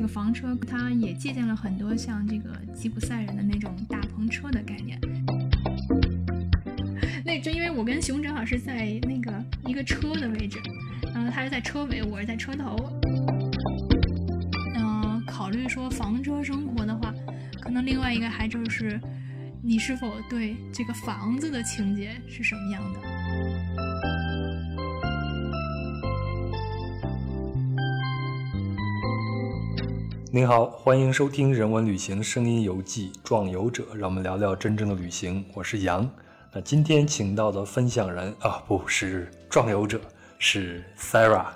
这个房车，它也借鉴了很多像这个吉普赛人的那种大篷车的概念。那就因为我跟熊正好是在那个一个车的位置，然后他是在车尾，我是在车头。嗯，考虑说房车生活的话，可能另外一个还就是你是否对这个房子的情节是什么样的。您好，欢迎收听《人文旅行声音游记·壮游者》，让我们聊聊真正的旅行。我是杨。那今天请到的分享人啊，不是壮游者，是 Sarah。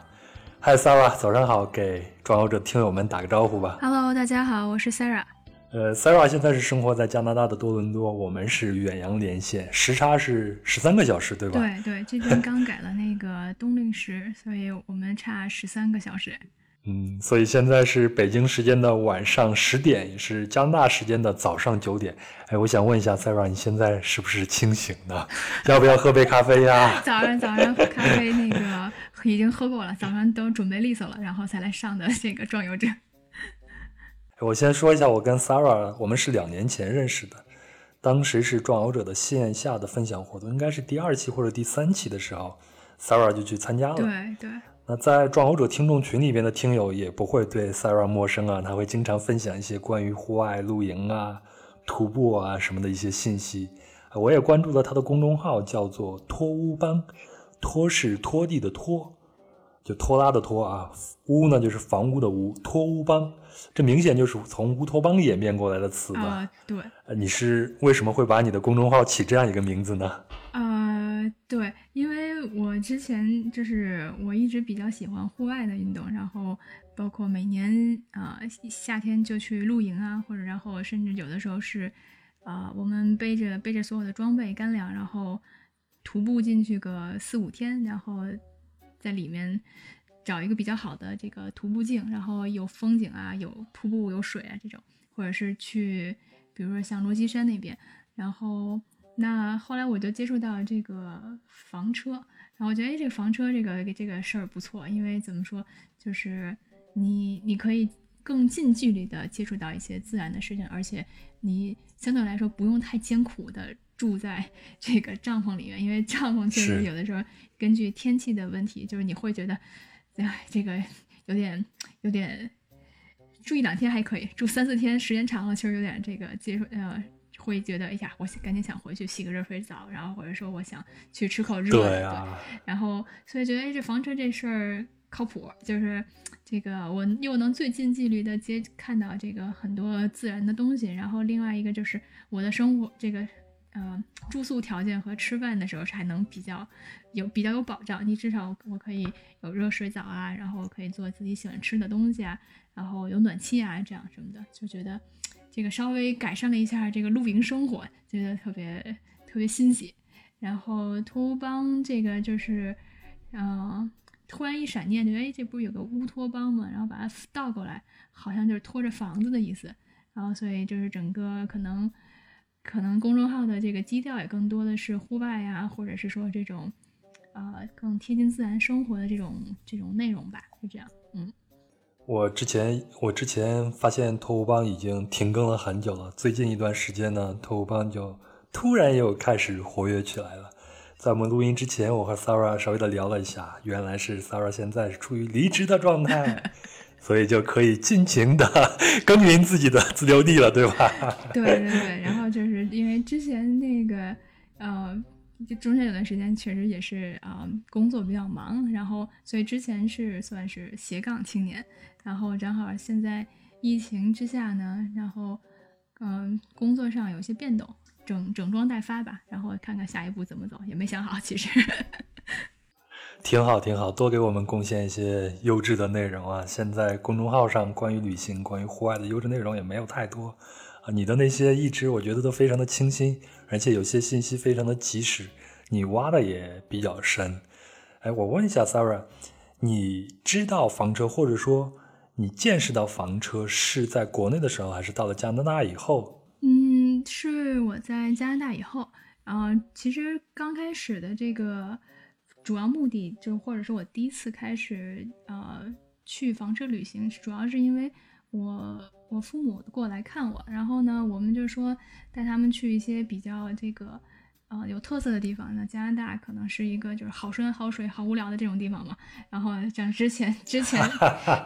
嗨，Sarah，早上好，给壮游者听友们打个招呼吧。Hello，大家好，我是 Sarah。呃，Sarah 现在是生活在加拿大的多伦多，我们是远洋连线，时差是十三个小时，对吧？对对，这边刚改了那个冬令时，所以我们差十三个小时。嗯，所以现在是北京时间的晚上十点，也是加拿大时间的早上九点。哎，我想问一下，Sarah，你现在是不是清醒的？要不要喝杯咖啡呀？早上早上喝咖啡那个已经喝过了，早上都准备利索了，然后才来上的这个壮游者。我先说一下，我跟 Sarah，我们是两年前认识的，当时是壮游者的线下的分享活动，应该是第二期或者第三期的时候，Sarah 就去参加了。对对。那在壮游者听众群里边的听友也不会对 Sarah 陌生啊，他会经常分享一些关于户外露营啊、徒步啊什么的一些信息。我也关注了他的公众号，叫做“拖屋帮”，拖是拖地的拖，就拖拉的拖啊，屋呢就是房屋的屋，拖屋帮，这明显就是从乌托邦演变过来的词吧？对。你是为什么会把你的公众号起这样一个名字呢？对，因为我之前就是我一直比较喜欢户外的运动，然后包括每年啊夏天就去露营啊，或者然后甚至有的时候是啊我们背着背着所有的装备干粮，然后徒步进去个四五天，然后在里面找一个比较好的这个徒步径，然后有风景啊，有瀑布有水啊这种，或者是去比如说像罗基山那边，然后。那后来我就接触到这个房车，然后我觉得这个房车这个这个事儿不错，因为怎么说，就是你你可以更近距离的接触到一些自然的事情，而且你相对来说不用太艰苦的住在 这个帐篷里面，因为帐篷确实有的时候根据天气的问题，就是你会觉得，哎，这个有点有点住一两天还可以，住三四天时间长了，其实有点这个接受呃。会觉得哎呀，我赶紧想回去洗个热水澡，然后或者说我想去吃口热的，对，然后所以觉得哎，这房车这事儿靠谱，就是这个我又能最近距离的接看到这个很多自然的东西，然后另外一个就是我的生活这个呃住宿条件和吃饭的时候是还能比较有比较有保障，你至少我可以有热水澡啊，然后可以做自己喜欢吃的东西啊，然后有暖气啊这样什么的，就觉得。这个稍微改善了一下这个露营生活，觉得特别特别欣喜。然后托邦这个就是，嗯，突然一闪念，觉得哎，这不是有个乌托邦吗？然后把它倒过来，好像就是拖着房子的意思。然后所以就是整个可能可能公众号的这个基调也更多的是户外呀，或者是说这种呃更贴近自然生活的这种这种内容吧，就这样，嗯。我之前我之前发现托乌邦已经停更了很久了，最近一段时间呢，托乌邦就突然又开始活跃起来了。在我们录音之前，我和 Sarah 稍微的聊了一下，原来是 Sarah 现在是处于离职的状态，所以就可以尽情的 耕耘自己的自留地了，对吧？对对对，然后就是因为之前那个呃。就中间有段时间确实也是啊，工作比较忙，然后所以之前是算是斜杠青年，然后正好现在疫情之下呢，然后嗯，工作上有些变动，整整装待发吧，然后看看下一步怎么走，也没想好，其实。挺好，挺好，多给我们贡献一些优质的内容啊！现在公众号上关于旅行、关于户外的优质内容也没有太多啊，你的那些一直我觉得都非常的清新。而且有些信息非常的及时，你挖的也比较深。哎，我问一下 Sarah，你知道房车，或者说你见识到房车是在国内的时候，还是到了加拿大以后？嗯，是我在加拿大以后。啊，其实刚开始的这个主要目的，就或者说我第一次开始呃去房车旅行，主要是因为我我父母过来看我，然后呢，我们就说带他们去一些比较这个呃有特色的地方。那加拿大可能是一个就是好山好水好无聊的这种地方嘛。然后像之前之前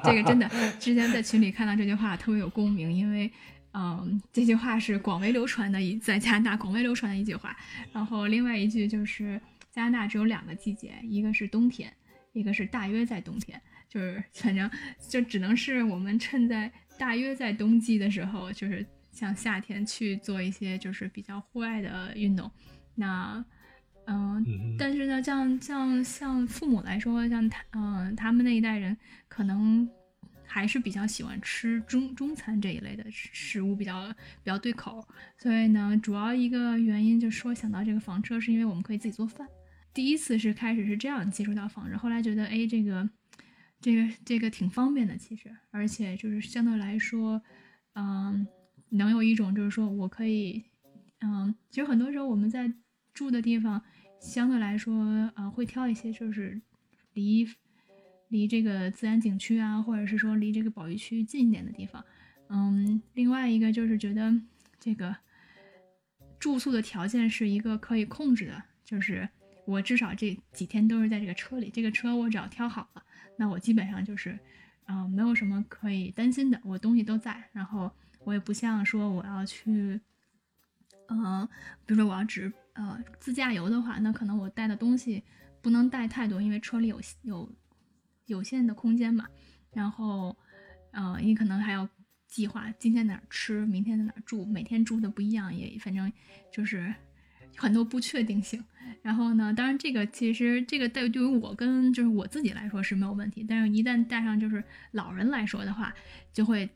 这个真的之前在群里看到这句话特别有共鸣，因为嗯这句话是广为流传的一在加拿大广为流传的一句话。然后另外一句就是加拿大只有两个季节，一个是冬天，一个是大约在冬天。就是反正就只能是我们趁在大约在冬季的时候，就是像夏天去做一些就是比较户外的运动。那嗯，但是呢，像像像父母来说，像他嗯他们那一代人可能还是比较喜欢吃中中餐这一类的食物，比较比较对口。所以呢，主要一个原因就是说想到这个房车，是因为我们可以自己做饭。第一次是开始是这样接触到房车，后来觉得哎这个。这个这个挺方便的，其实，而且就是相对来说，嗯，能有一种就是说我可以，嗯，其实很多时候我们在住的地方，相对来说，呃，会挑一些就是离离这个自然景区啊，或者是说离这个保育区近一点的地方，嗯，另外一个就是觉得这个住宿的条件是一个可以控制的，就是我至少这几天都是在这个车里，这个车我只要挑好了。那我基本上就是，嗯，没有什么可以担心的，我东西都在，然后我也不像说我要去，嗯，比如说我要只呃自驾游的话，那可能我带的东西不能带太多，因为车里有有有限的空间嘛。然后，呃，你可能还要计划今天哪儿吃，明天在哪儿住，每天住的不一样，也反正就是很多不确定性。然后呢？当然，这个其实这个对对于我跟就是我自己来说是没有问题。但是，一旦带上就是老人来说的话，就会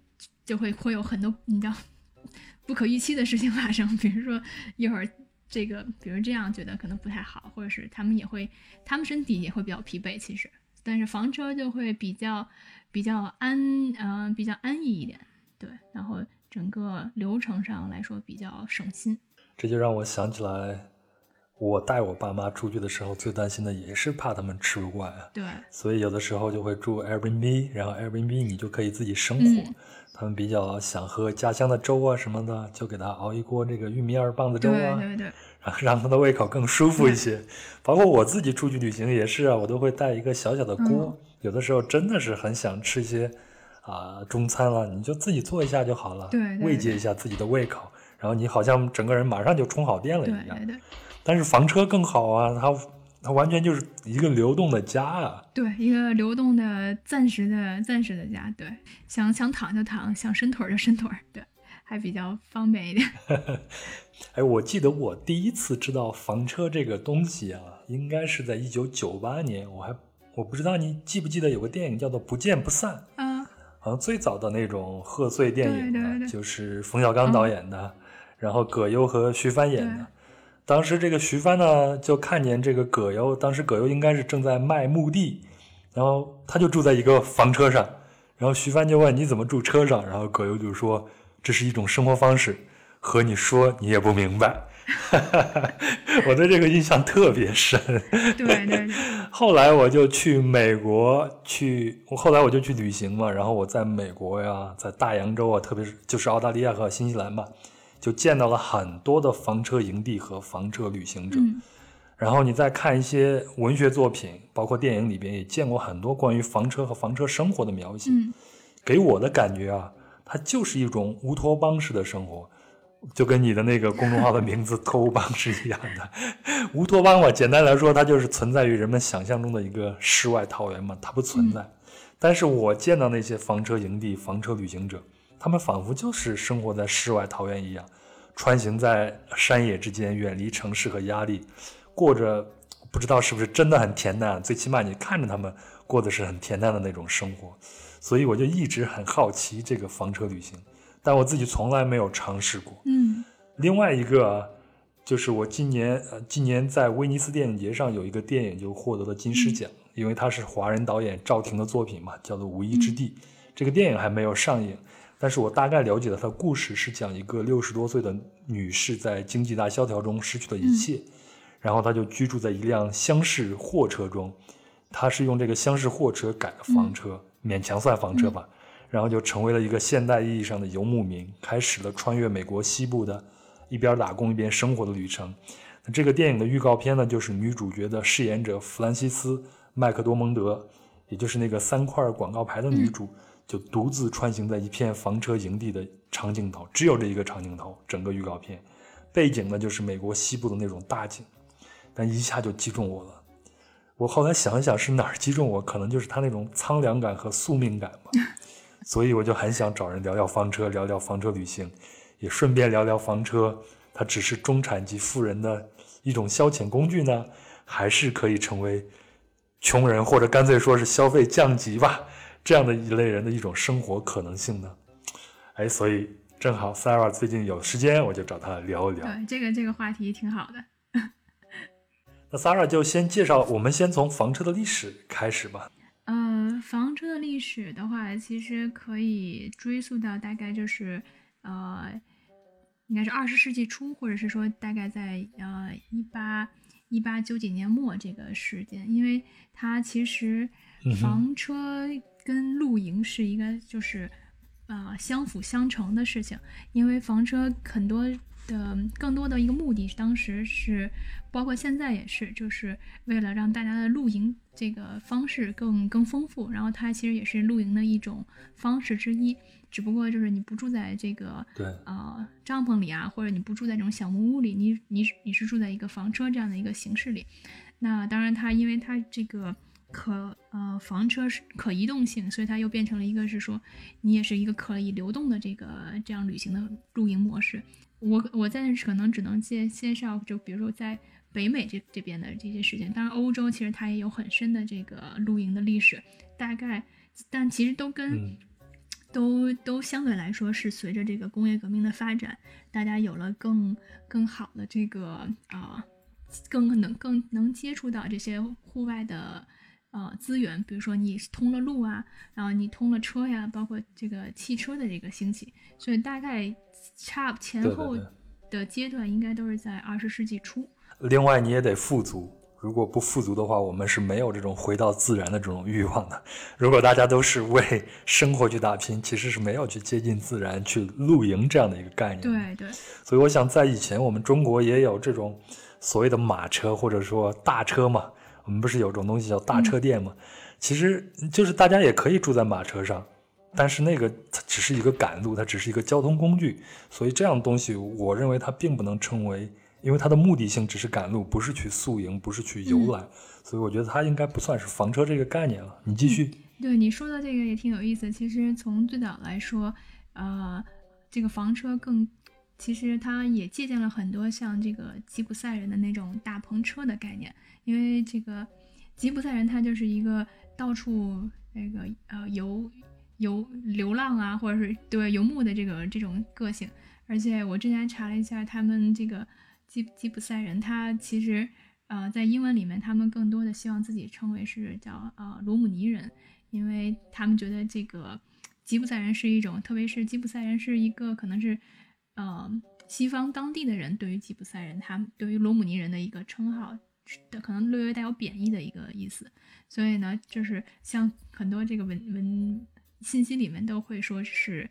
就会会有很多你知道 不可预期的事情发生。比如说一会儿这个，比如这样觉得可能不太好，或者是他们也会他们身体也会比较疲惫。其实，但是房车就会比较比较安嗯比较安逸一点，对。然后整个流程上来说比较省心。这就让我想起来。我带我爸妈出去的时候，最担心的也是怕他们吃不惯啊。对，所以有的时候就会住 Airbnb，然后 Airbnb 你就可以自己生火。他们比较想喝家乡的粥啊什么的，就给他熬一锅这个玉米二棒子粥啊，对对对，然后让他的胃口更舒服一些。包括我自己出去旅行也是啊，我都会带一个小小的锅。有的时候真的是很想吃一些啊中餐了，你就自己做一下就好了，对，慰藉一下自己的胃口，然后你好像整个人马上就充好电了一样。对对。但是房车更好啊，它它完全就是一个流动的家啊。对，一个流动的、暂时的、暂时的家。对，想想躺就躺，想伸腿就伸腿，对，还比较方便一点。哎，我记得我第一次知道房车这个东西啊，应该是在一九九八年。我还我不知道你记不记得有个电影叫做《不见不散》啊，好像最早的那种贺岁电影，就是冯小刚导演的，然后葛优和徐帆演的。当时这个徐帆呢，就看见这个葛优，当时葛优应该是正在卖墓地，然后他就住在一个房车上，然后徐帆就问你怎么住车上，然后葛优就说这是一种生活方式，和你说你也不明白，我对这个印象特别深。对对对。后来我就去美国去，我后来我就去旅行嘛，然后我在美国呀，在大洋洲啊，特别是就是澳大利亚和新西兰吧。就见到了很多的房车营地和房车旅行者，然后你再看一些文学作品，包括电影里边也见过很多关于房车和房车生活的描写。给我的感觉啊，它就是一种乌托邦式的生活，就跟你的那个公众号的名字“托乌邦”是一样的。乌托邦嘛，简单来说，它就是存在于人们想象中的一个世外桃源嘛，它不存在。但是我见到那些房车营地、房车旅行者。他们仿佛就是生活在世外桃源一样，穿行在山野之间，远离城市和压力，过着不知道是不是真的很恬淡，最起码你看着他们过的是很恬淡的那种生活。所以我就一直很好奇这个房车旅行，但我自己从来没有尝试过。嗯，另外一个就是我今年呃今年在威尼斯电影节上有一个电影就获得了金狮奖，因为它是华人导演赵婷的作品嘛，叫做《无依之地》。这个电影还没有上映。但是我大概了解了他的故事，是讲一个六十多岁的女士在经济大萧条中失去了一切，然后她就居住在一辆厢式货车中，她是用这个厢式货车改的房车，勉强算房车吧。然后就成为了一个现代意义上的游牧民，开始了穿越美国西部的一边打工一边生活的旅程。那这个电影的预告片呢，就是女主角的饰演者弗兰西斯·麦克多蒙德，也就是那个三块广告牌的女主，就独自穿行在一片房车营地的长镜头，只有这一个长镜头，整个预告片背景呢就是美国西部的那种大景，但一下就击中我了。我后来想一想，是哪儿击中我？可能就是他那种苍凉感和宿命感吧。所以我就很想找人聊聊房车，聊聊房车旅行，也顺便聊聊房车，它只是中产级富人的一种消遣工具呢，还是可以成为穷人或者干脆说是消费降级吧这样的一类人的一种生活可能性呢？哎，所以正好 Sarah 最近有时间，我就找她聊一聊。对，这个这个话题挺好的。那 Sarah 就先介绍，我们先从房车的历史开始吧。呃，房车的历史的话，其实可以追溯到大概就是呃，应该是二十世纪初，或者是说大概在呃一八一八九几年末这个时间，因为它其实房车跟露营是一个就是呃相辅相成的事情，因为房车很多的更多的一个目的，当时是。包括现在也是，就是为了让大家的露营这个方式更更丰富，然后它其实也是露营的一种方式之一。只不过就是你不住在这个对呃帐篷里啊，或者你不住在这种小木屋里，你你你是住在一个房车这样的一个形式里。那当然，它因为它这个可呃房车是可移动性，所以它又变成了一个是说你也是一个可以流动的这个这样旅行的露营模式。我我在可能只能介介绍，就比如说在。北美这这边的这些事情，当然欧洲其实它也有很深的这个露营的历史，大概，但其实都跟，都都相对来说是随着这个工业革命的发展，大家有了更更好的这个啊，更能更能接触到这些户外的呃资源，比如说你通了路啊，然后你通了车呀，包括这个汽车的这个兴起，所以大概差前后的阶段应该都是在二十世纪初。另外，你也得富足。如果不富足的话，我们是没有这种回到自然的这种欲望的。如果大家都是为生活去打拼，其实是没有去接近自然、去露营这样的一个概念。对对。所以，我想在以前，我们中国也有这种所谓的马车，或者说大车嘛。我们不是有种东西叫大车店吗？其实就是大家也可以住在马车上，但是那个它只是一个赶路，它只是一个交通工具。所以，这样东西，我认为它并不能称为。因为它的目的性只是赶路，不是去宿营，不是去游览，所以我觉得它应该不算是房车这个概念了。你继续。对你说的这个也挺有意思。其实从最早来说，呃，这个房车更，其实它也借鉴了很多像这个吉普赛人的那种大篷车的概念。因为这个吉普赛人他就是一个到处那个呃游游流浪啊，或者是对游牧的这个这种个性。而且我之前查了一下，他们这个。吉吉普赛人，他其实，呃，在英文里面，他们更多的希望自己称为是叫呃罗姆尼人，因为他们觉得这个吉普赛人是一种，特别是吉普赛人是一个可能是，呃，西方当地的人对于吉普赛人，他们对于罗姆尼人的一个称号，可能略微带有贬义的一个意思，所以呢，就是像很多这个文文信息里面都会说是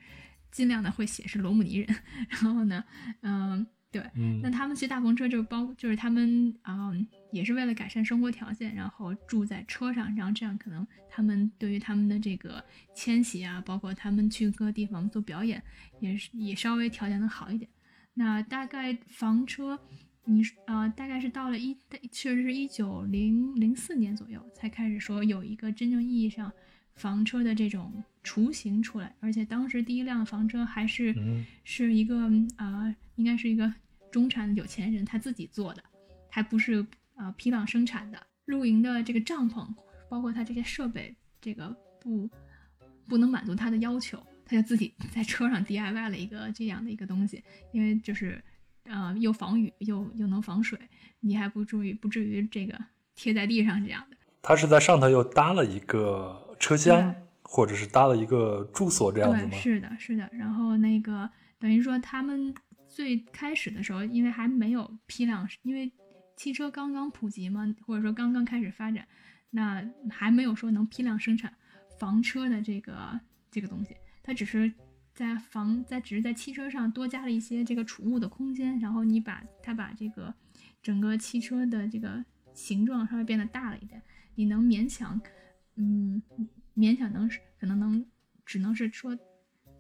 尽量的会写是罗姆尼人，然后呢，嗯。对，那他们骑大篷车就包，就是他们啊，也是为了改善生活条件，然后住在车上，然后这样可能他们对于他们的这个迁徙啊，包括他们去各个地方做表演，也是也稍微条件能好一点。那大概房车，你啊，大概是到了一，确实是一九零零四年左右才开始说有一个真正意义上房车的这种雏形出来，而且当时第一辆房车还是是一个啊。应该是一个中产有钱人他自己做的，还不是呃批量生产的。露营的这个帐篷，包括它这些设备，这个不不能满足他的要求，他就自己在车上 DIY 了一个这样的一个东西。因为就是呃又防雨又又能防水，你还不注意不至于这个贴在地上这样的。他是在上头又搭了一个车厢，或者是搭了一个住所这样子吗？是的，是的。然后那个等于说他们。最开始的时候，因为还没有批量，因为汽车刚刚普及嘛，或者说刚刚开始发展，那还没有说能批量生产房车的这个这个东西。它只是在房在只是在汽车上多加了一些这个储物的空间，然后你把它把这个整个汽车的这个形状稍微变得大了一点，你能勉强，嗯，勉强能可能能只能是说。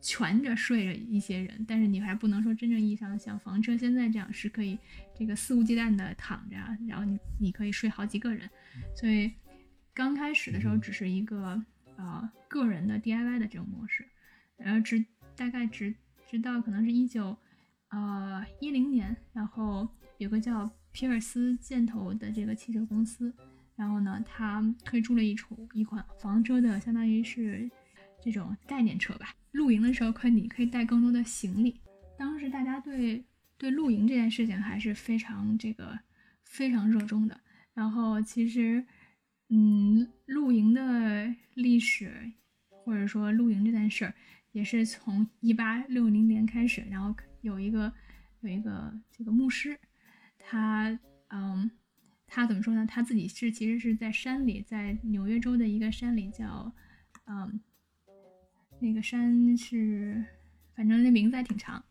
蜷着睡着一些人，但是你还不能说真正意义上的像房车现在这样是可以这个肆无忌惮的躺着，然后你你可以睡好几个人。所以刚开始的时候只是一个呃个人的 DIY 的这种模式，然后直大概直直到可能是一九呃一零年，然后有个叫皮尔斯箭头的这个汽车公司，然后呢他推出了一出一款房车的，相当于是这种概念车吧。露营的时候，可你可以带更多的行李。当时大家对对露营这件事情还是非常这个非常热衷的。然后其实，嗯，露营的历史或者说露营这件事儿，也是从一八六零年开始。然后有一个有一个这个牧师，他嗯，他怎么说呢？他自己是其实是在山里，在纽约州的一个山里叫嗯。那个山是，反正那名字还挺长，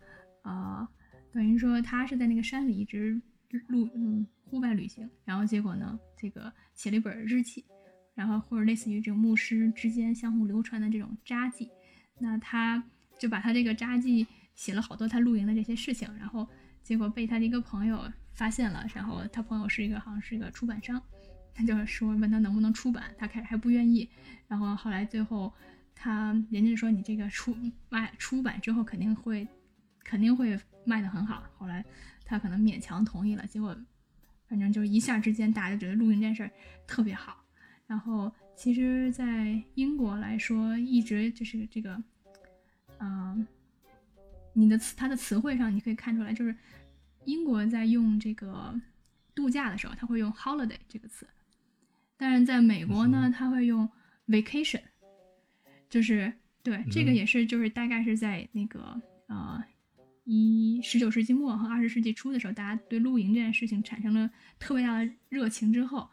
啊，等于说他是在那个山里一直路嗯户外旅行，然后结果呢，这个写了一本日记，然后或者类似于这种牧师之间相互流传的这种札记，那他就把他这个札记写了好多他露营的这些事情，然后结果被他的一个朋友发现了，然后他朋友是一个好像是一个出版商，他就说问他能不能出版，他开始还不愿意，然后后来最后。他人家说你这个出卖出版之后肯定会肯定会卖的很好，后来他可能勉强同意了，结果反正就是一下之间大家就觉得露营这件事儿特别好。然后其实，在英国来说，一直就是这个，嗯，你的词它的词汇上你可以看出来，就是英国在用这个度假的时候，他会用 holiday 这个词，但是在美国呢，他会用 vacation。就是对这个也是，就是大概是在那个呃一十九世纪末和二十世纪初的时候，大家对露营这件事情产生了特别大的热情之后，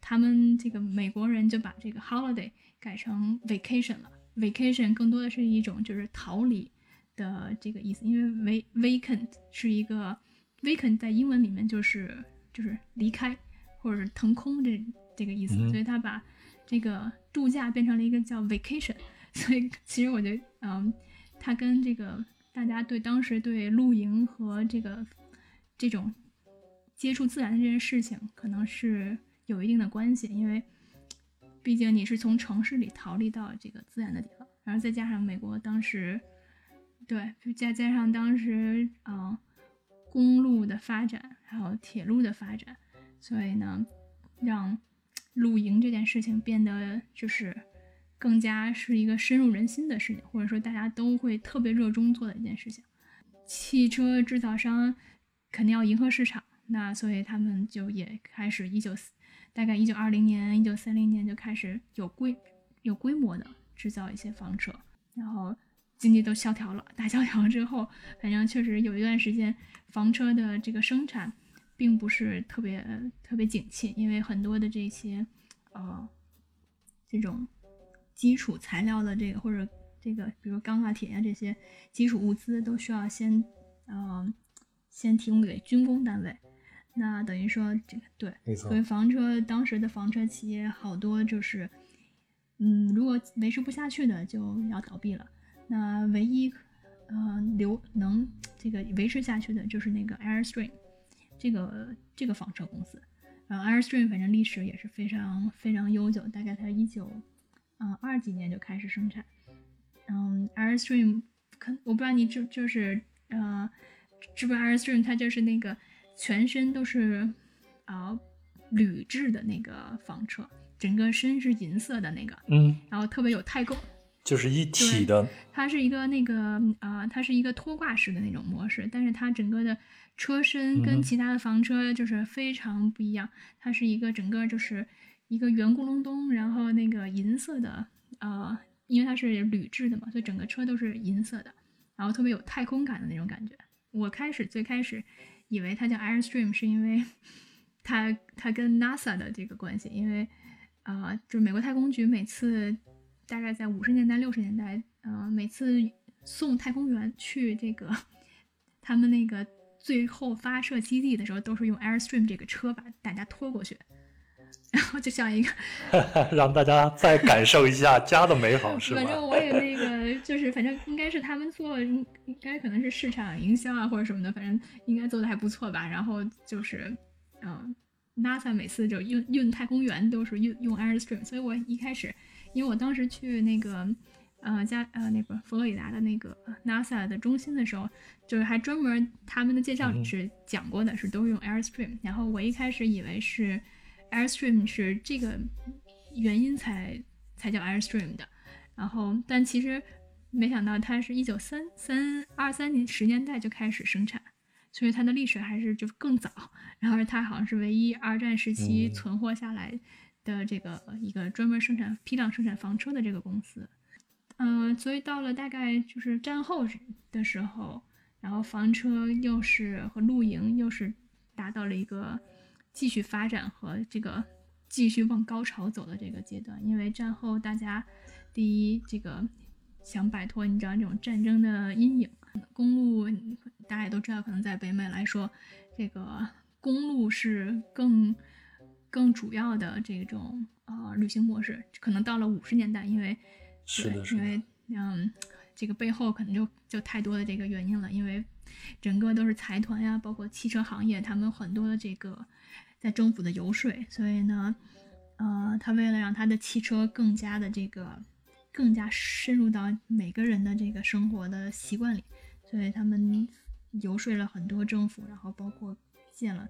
他们这个美国人就把这个 holiday 改成 vacation 了。vacation 更多的是一种就是逃离的这个意思，因为 vacant 是一个 vacant 在英文里面就是就是离开或者是腾空这这个意思，所以他把。这个度假变成了一个叫 vacation，所以其实我觉得，嗯，它跟这个大家对当时对露营和这个这种接触自然的这件事情，可能是有一定的关系，因为毕竟你是从城市里逃离到这个自然的地方，然后再加上美国当时，对，再加上当时，嗯，公路的发展，还有铁路的发展，所以呢，让。露营这件事情变得就是更加是一个深入人心的事情，或者说大家都会特别热衷做的一件事情。汽车制造商肯定要迎合市场，那所以他们就也开始一九四大概一九二零年、一九三零年就开始有规有规模的制造一些房车，然后经济都萧条了，大萧条之后，反正确实有一段时间房车的这个生产。并不是特别特别景气，因为很多的这些，呃，这种基础材料的这个或者这个，比如钢啊、铁啊这些基础物资都需要先，呃，先提供给军工单位。那等于说，这个对，所以房车当时的房车企业好多就是，嗯，如果维持不下去的就要倒闭了。那唯一，呃，留能这个维持下去的就是那个 Airstream。这个这个房车公司，然后 Airstream 反正历史也是非常非常悠久，大概它一九嗯二几年就开始生产。嗯，Airstream 可我不知道你知就是呃，知不知道 Airstream 它就是那个全身都是啊铝制的那个房车，整个身是银色的那个，嗯，然后特别有太空，就是一体的。它是一个那个啊，它是一个拖挂式的那种模式，但是它整个的。车身跟其他的房车就是非常不一样，它是一个整个就是一个圆咕隆咚，然后那个银色的，呃，因为它是铝制的嘛，所以整个车都是银色的，然后特别有太空感的那种感觉。我开始最开始以为它叫 Airstream，是因为它它跟 NASA 的这个关系，因为呃，就是美国太空局每次大概在五十年代六十年代呃，每次送太空员去这个他们那个最后发射基地的时候，都是用 Airstream 这个车把大家拖过去。然后就像一个，让大家再感受一下家的美好，是吧？反正我也那个，就是反正应该是他们做，应该可能是市场营销啊或者什么的，反正应该做的还不错吧。然后就是，嗯，NASA 每次就运运太空员都是用用 Airstream，所以我一开始，因为我当时去那个，呃加呃那个佛罗里达的那个 NASA 的中心的时候，就是还专门他们的介绍里是讲过的，是都是用 Airstream。然后我一开始以为是。Airstream 是这个原因才才叫 Airstream 的，然后但其实没想到它是一九三三二三年十年代就开始生产，所以它的历史还是就更早。然后它好像是唯一二战时期存活下来的这个一个专门生产批量生产房车的这个公司。嗯，所以到了大概就是战后的时候，然后房车又是和露营又是达到了一个。继续发展和这个继续往高潮走的这个阶段，因为战后大家第一这个想摆脱你知道这种战争的阴影，公路大家也都知道，可能在北美来说，这个公路是更更主要的这种呃旅行模式。可能到了五十年代，因为是的，因为嗯这个背后可能就就太多的这个原因了，因为整个都是财团呀，包括汽车行业，他们很多的这个。在政府的游说，所以呢，呃，他为了让他的汽车更加的这个，更加深入到每个人的这个生活的习惯里，所以他们游说了很多政府，然后包括建了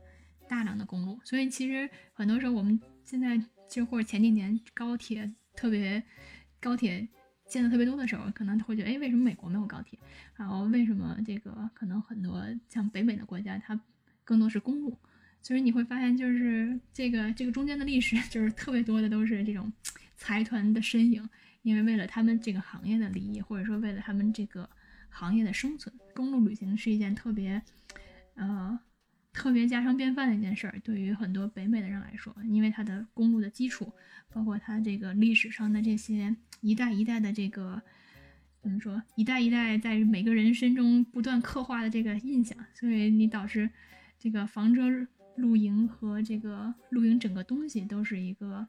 大量的公路。所以其实很多时候我们现在就或者前几年高铁特别高铁建的特别多的时候，可能会觉得，哎，为什么美国没有高铁？然后为什么这个可能很多像北美的国家，它更多是公路？所以你会发现，就是这个这个中间的历史，就是特别多的都是这种财团的身影，因为为了他们这个行业的利益，或者说为了他们这个行业的生存，公路旅行是一件特别，呃，特别家常便饭的一件事儿。对于很多北美的人来说，因为它的公路的基础，包括它这个历史上的这些一代一代的这个怎么说，一代一代在每个人身中不断刻画的这个印象，所以你导致这个房车。露营和这个露营整个东西都是一个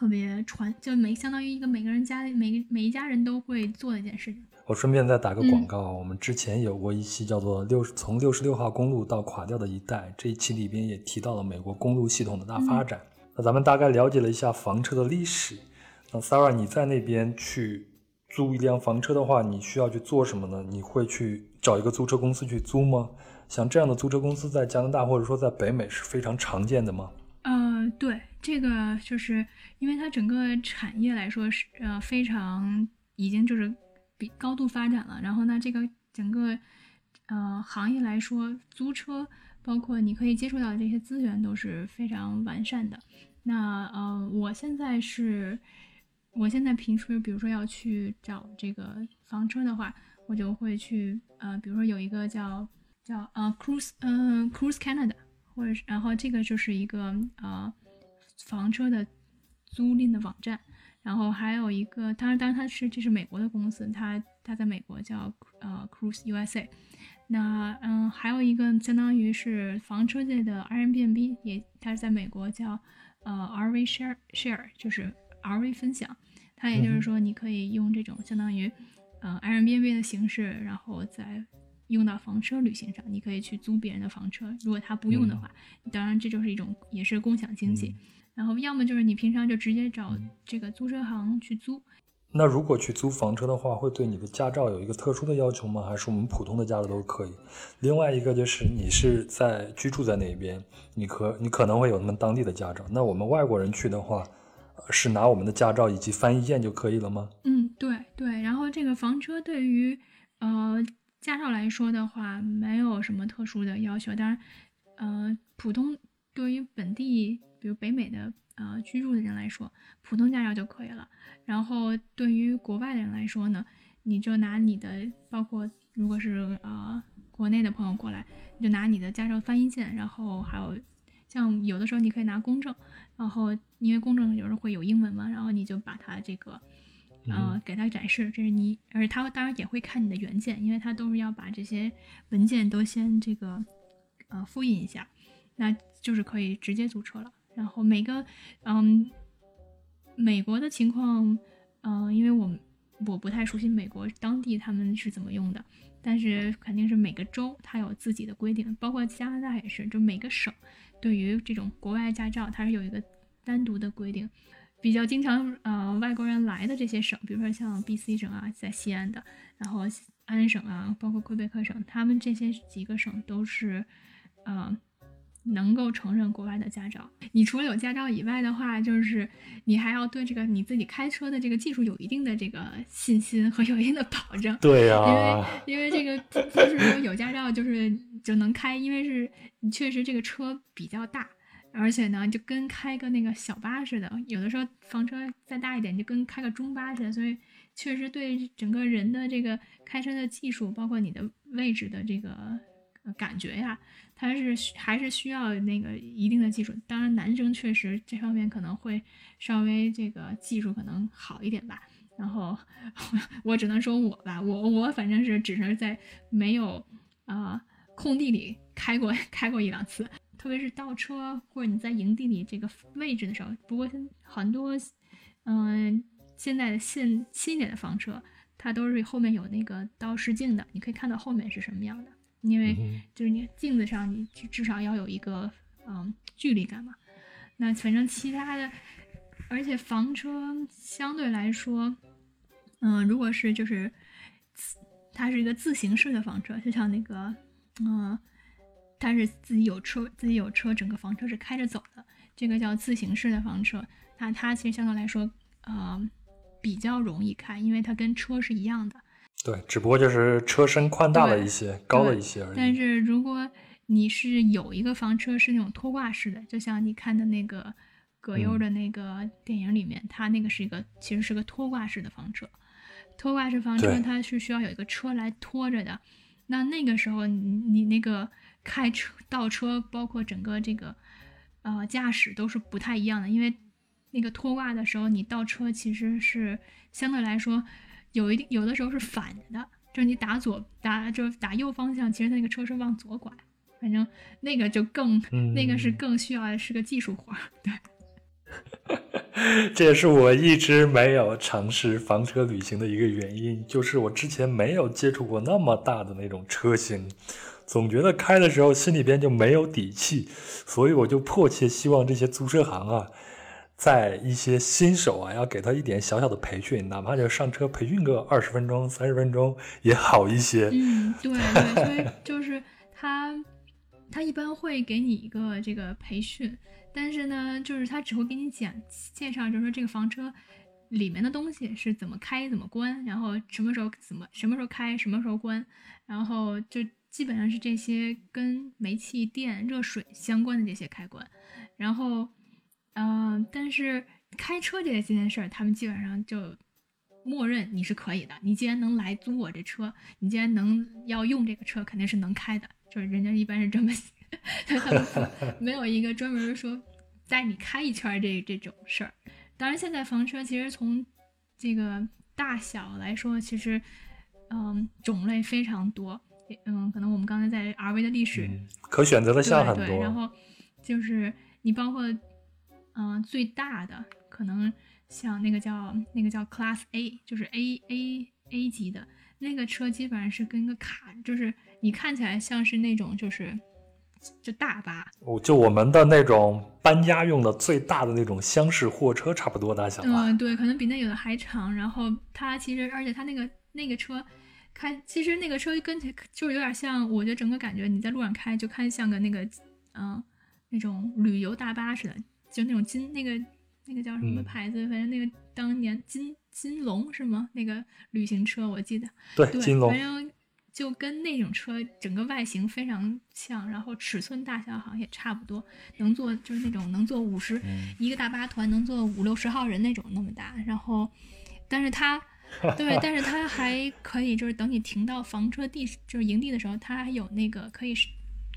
特别传，就每相当于一个每个人家每每一家人都会做的一件事情。我顺便再打个广告，我们之前有过一期叫做《六从六十六号公路到垮掉的一代》，这一期里边也提到了美国公路系统的大发展。那咱们大概了解了一下房车的历史。那 Sarah，你在那边去租一辆房车的话，你需要去做什么呢？你会去找一个租车公司去租吗？像这样的租车公司在加拿大或者说在北美是非常常见的吗？呃，对，这个就是因为它整个产业来说是呃非常已经就是比高度发展了。然后呢，这个整个呃行业来说，租车包括你可以接触到的这些资源都是非常完善的。那呃，我现在是，我现在平时比如说要去找这个房车的话，我就会去呃，比如说有一个叫。叫呃 Cruise 嗯 Cruise Canada，或者是然后这个就是一个呃房车的租赁的网站，然后还有一个，当然当然它是这是美国的公司，它它在美国叫呃 Cruise USA，那嗯还有一个相当于是房车界的 Airbnb，也它是在美国叫呃 RV Share Share，就是 RV 分享，它也就是说你可以用这种相当于呃 Airbnb 的形式，然后在用到房车旅行上，你可以去租别人的房车。如果他不用的话，当然这就是一种也是共享经济。然后要么就是你平常就直接找这个租车行去租。那如果去租房车的话，会对你的驾照有一个特殊的要求吗？还是我们普通的驾照都可以？另外一个就是你是在居住在哪边，你可你可能会有他们当地的驾照。那我们外国人去的话，是拿我们的驾照以及翻译件就可以了吗？嗯，对对。然后这个房车对于呃。驾照来说的话，没有什么特殊的要求。当然，呃，普通对于本地，比如北美的呃居住的人来说，普通驾照就可以了。然后对于国外的人来说呢，你就拿你的，包括如果是呃国内的朋友过来，你就拿你的驾照翻译件，然后还有像有的时候你可以拿公证，然后因为公证有时候会有英文嘛，然后你就把它这个呃，给他展示，这是你，而且他当然也会看你的原件，因为他都是要把这些文件都先这个呃复印一下，那就是可以直接租车了。然后每个嗯，美国的情况，嗯，因为我我不太熟悉美国当地他们是怎么用的，但是肯定是每个州它有自己的规定，包括加拿大也是，就每个省对于这种国外驾照它是有一个单独的规定。比较经常呃外国人来的这些省，比如说像 B.C 省啊，在西安的，然后安省啊，包括魁北克省，他们这些几个省都是，呃，能够承认国外的驾照。你除了有驾照以外的话，就是你还要对这个你自己开车的这个技术有一定的这个信心和有一定的保证。对呀，因为因为这个不是说有驾照就是就能开，因为是确实这个车比较大。而且呢，就跟开个那个小巴似的，有的时候房车再大一点，就跟开个中巴似的。所以确实对整个人的这个开车的技术，包括你的位置的这个感觉呀，它是还是需要那个一定的技术。当然，男生确实这方面可能会稍微这个技术可能好一点吧。然后我只能说我吧，我我反正是只是在没有啊空地里开过开过一两次。特别是倒车或者你在营地里这个位置的时候，不过很多，嗯，现在的现新一点的房车，它都是后面有那个倒视镜的，你可以看到后面是什么样的。因为就是你镜子上，你至少要有一个嗯距离感嘛。那反正其他的，而且房车相对来说，嗯，如果是就是它是一个自行式的房车，就像那个嗯。它是自己有车，自己有车，整个房车是开着走的，这个叫自行式的房车。那它其实相对来说，呃，比较容易开，因为它跟车是一样的。对，只不过就是车身宽大了一些，高了一些而已。但是如果你是有一个房车是那种拖挂式的，就像你看的那个葛优的那个电影里面，它那个是一个其实是个拖挂式的房车。拖挂式房车它是需要有一个车来拖着的。那那个时候你你那个。开车倒车，包括整个这个，呃，驾驶都是不太一样的。因为那个拖挂的时候，你倒车其实是相对来说有一定，有的时候是反着的，就是你打左打就打右方向，其实它那个车是往左拐。反正那个就更那个是更需要是个技术活。对，这也是我一直没有尝试房车旅行的一个原因，就是我之前没有接触过那么大的那种车型。总觉得开的时候心里边就没有底气，所以我就迫切希望这些租车行啊，在一些新手啊，要给他一点小小的培训，哪怕就上车培训个二十分钟、三十分钟也好一些。嗯，对对，所以就是他，他一般会给你一个这个培训，但是呢，就是他只会给你讲介绍，就是说这个房车里面的东西是怎么开、怎么关，然后什么时候怎么什么时候开、什么时候关，然后就。基本上是这些跟煤气电、热水相关的这些开关，然后，嗯，但是开车这件事儿，他们基本上就默认你是可以的。你既然能来租我这车，你既然能要用这个车，肯定是能开的。就是人家一般是这么，他们没有一个专门说带你开一圈这这种事儿。当然，现在房车其实从这个大小来说，其实嗯种类非常多。嗯，可能我们刚才在 R V 的历史可选择的项很多，然后就是你包括嗯最大的可能像那个叫那个叫 Class A，就是 A A A 级的那个车，基本上是跟个卡，就是你看起来像是那种就是就大巴，就我们的那种搬家用的最大的那种厢式货车差不多大小吧？嗯，对，可能比那有的还长。然后它其实而且它那个那个车。开，其实那个车跟起就是有点像，我觉得整个感觉你在路上开就看像个那个，嗯，那种旅游大巴似的，就那种金那个那个叫什么牌子，反正那个当年金金龙是吗？那个旅行车我记得，对，金龙，反正就跟那种车整个外形非常像，然后尺寸大小好像也差不多，能坐就是那种能坐五十一个大巴团能坐五六十号人那种那么大，然后但是它。对，但是它还可以，就是等你停到房车地，就是营地的时候，它还有那个可以，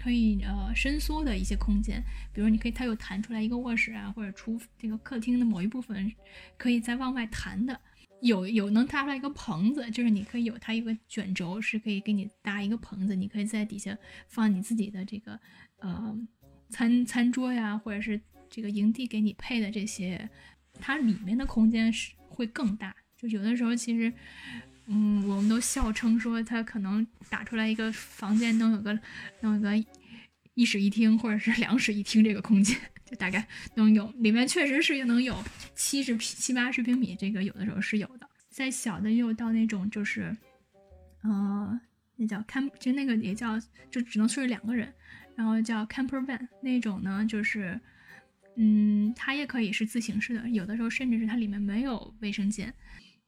可以呃伸缩的一些空间，比如你可以，它有弹出来一个卧室啊，或者厨这个客厅的某一部分可以再往外弹的。有有能搭出来一个棚子，就是你可以有它一个卷轴，是可以给你搭一个棚子，你可以在底下放你自己的这个呃餐餐桌呀，或者是这个营地给你配的这些，它里面的空间是会更大。就有的时候其实，嗯，我们都笑称说它可能打出来一个房间能有个 能有个一室一厅或者是两室一厅这个空间。就大概能有，里面确实是能有七十七八十平米，这个有的时候是有的。再小的也有到那种就是，呃，那叫 camp，其实那个也叫，就只能睡两个人，然后叫 camper van 那种呢，就是，嗯，它也可以是自行式的，有的时候甚至是它里面没有卫生间，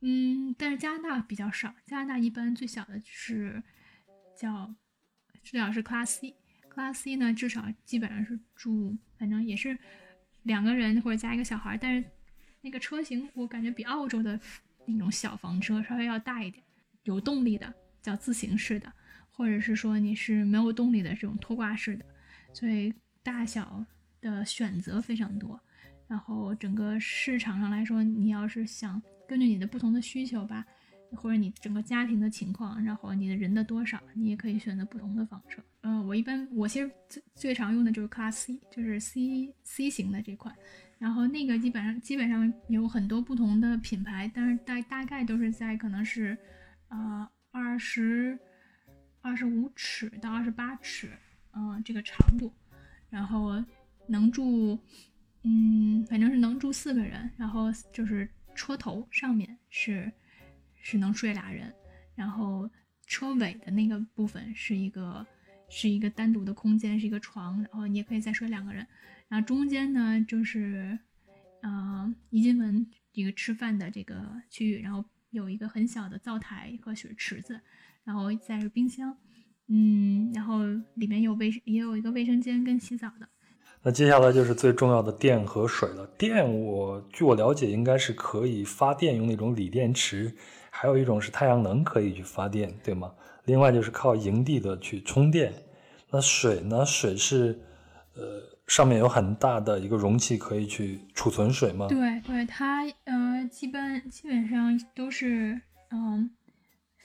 嗯，但是加拿大比较少，加拿大一般最小的就是叫，至少是 Class C，Class C 呢至少基本上是住。反正也是两个人或者加一个小孩，但是那个车型我感觉比澳洲的那种小房车稍微要大一点，有动力的叫自行式的，或者是说你是没有动力的这种拖挂式的，所以大小的选择非常多。然后整个市场上来说，你要是想根据你的不同的需求吧。或者你整个家庭的情况，然后你的人的多少，你也可以选择不同的房车。嗯，我一般我其实最最常用的就是 Class C，就是 C C 型的这款。然后那个基本上基本上有很多不同的品牌，但是大大概都是在可能是呃二十二十五尺到二十八尺，嗯，这个长度，然后能住，嗯，反正是能住四个人。然后就是车头上面是。是能睡俩人，然后车尾的那个部分是一个是一个单独的空间，是一个床，然后你也可以再睡两个人。然后中间呢就是，嗯，一进门一个吃饭的这个区域，然后有一个很小的灶台和水池子，然后再是冰箱，嗯，然后里面有卫也有一个卫生间跟洗澡的。那接下来就是最重要的电和水了。电我据我了解应该是可以发电用那种锂电池。还有一种是太阳能可以去发电，对吗？另外就是靠营地的去充电。那水呢？水是，呃，上面有很大的一个容器可以去储存水吗？对对，它呃，基本基本上都是，嗯，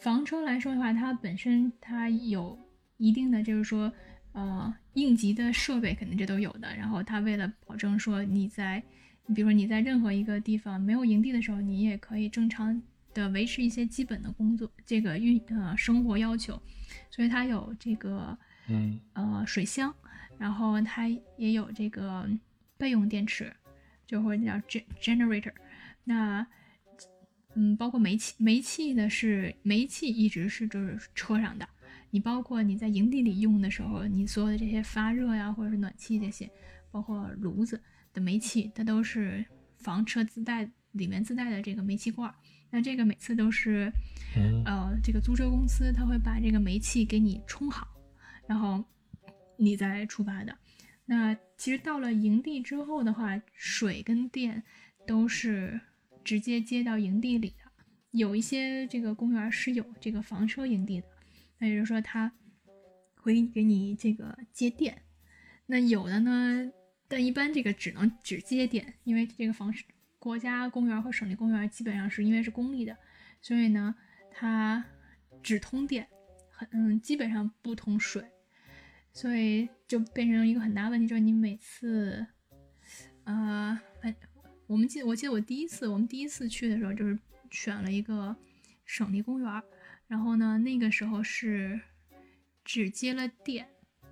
房车来说的话，它本身它有一定的就是说，呃，应急的设备肯定这都有的。然后它为了保证说你在，你比如说你在任何一个地方没有营地的时候，你也可以正常。的维持一些基本的工作，这个运呃生活要求，所以它有这个嗯呃水箱，然后它也有这个备用电池，就或者叫 generator。那嗯，包括煤气，煤气的是煤气一直是就是车上的，你包括你在营地里用的时候，你所有的这些发热呀或者是暖气这些，包括炉子的煤气，它都是房车自带里面自带的这个煤气罐。那这个每次都是，呃，这个租车公司他会把这个煤气给你充好，然后你再出发的。那其实到了营地之后的话，水跟电都是直接接到营地里的。有一些这个公园是有这个房车营地的，那也就是说他会给你这个接电。那有的呢，但一般这个只能只接电，因为这个房车。国家公园和省立公园基本上是因为是公立的，所以呢，它只通电，很嗯，基本上不通水，所以就变成一个很大问题，就是你每次，呃，我们记我记得我第一次我们第一次去的时候，就是选了一个省立公园，然后呢，那个时候是只接了电，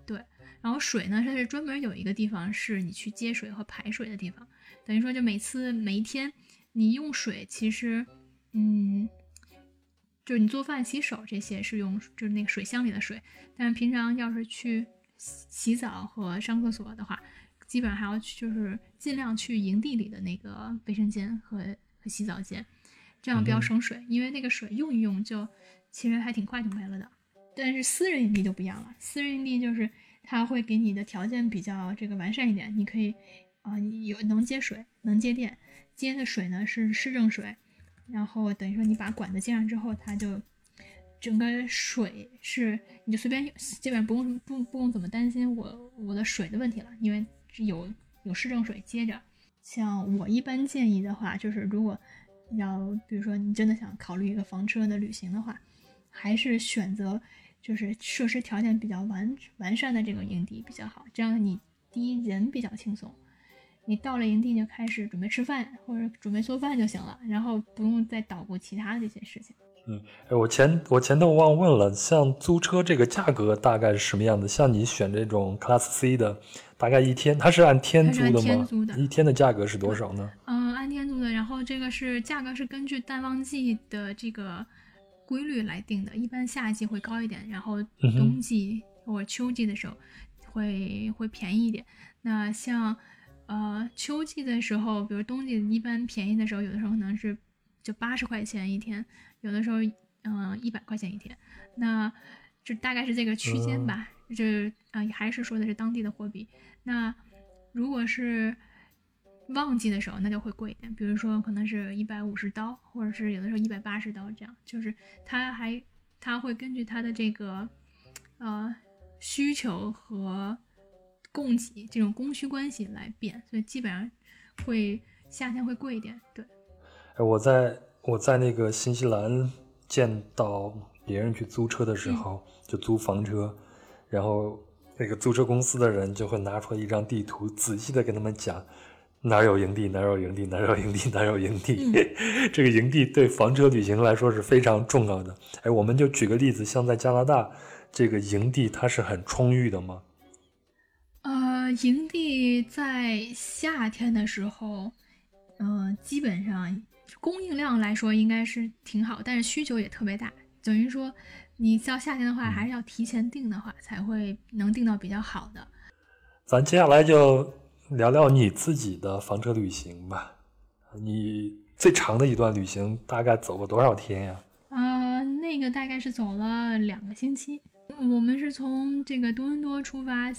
对，然后水呢，它是专门有一个地方是你去接水和排水的地方。等于说，就每次每一天，你用水，其实，嗯，就是你做饭、洗手这些是用，就是那个水箱里的水。但是平常要是去洗澡和上厕所的话，基本上还要去，就是尽量去营地里的那个卫生间和和洗澡间，这样比较省水。因为那个水用一用就其实还挺快就没了的。但是私人营地就不一样了，私人营地就是它会给你的条件比较这个完善一点，你可以。啊，有能接水，能接电，接的水呢是市政水，然后等于说你把管子接上之后，它就整个水是你就随便基本上不用不不用怎么担心我我的水的问题了，因为有有市政水接着。像我一般建议的话，就是如果要比如说你真的想考虑一个房车的旅行的话，还是选择就是设施条件比较完完善的这个营地比较好。这样你第一人比较轻松，你到了营地就开始准备吃饭或者准备做饭就行了，然后不用再捣鼓其他的这些事情。嗯，哎，我前我前头忘问了，像租车这个价格大概是什么样的？像你选这种 Class C 的，大概一天它是按天租的吗？一天的价格是多少呢？嗯，按天租的。然后这个是价格是根据淡旺季的这个规律来定的，一般夏季会高一点，然后冬季或秋季的时候会会便宜一点。那像呃秋季的时候，比如冬季一般便宜的时候，有的时候可能是就八十块钱一天。有的时候，嗯，一百块钱一天，那就大概是这个区间吧。这啊，还是说的是当地的货币。那如果是旺季的时候，那就会贵一点，比如说可能是一百五十刀，或者是有的时候一百八十刀这样。就是它还它会根据它的这个呃需求和供给这种供需关系来变，所以基本上会夏天会贵一点。对，哎，我在。我在那个新西兰见到别人去租车的时候，就租房车，然后那个租车公司的人就会拿出一张地图，仔细的跟他们讲哪有营地，哪有营地，哪有营地，哪有营地。这个营地对房车旅行来说是非常重要的。哎，我们就举个例子，像在加拿大，这个营地它是很充裕的吗？呃，营地在夏天的时候，嗯，基本上。供应量来说应该是挺好，但是需求也特别大，等于说你到夏天的话，还是要提前订的话，才会能订到比较好的。咱接下来就聊聊你自己的房车旅行吧。你最长的一段旅行大概走过多少天呀？啊，那个大概是走了两个星期。我们是从这个多伦多出发，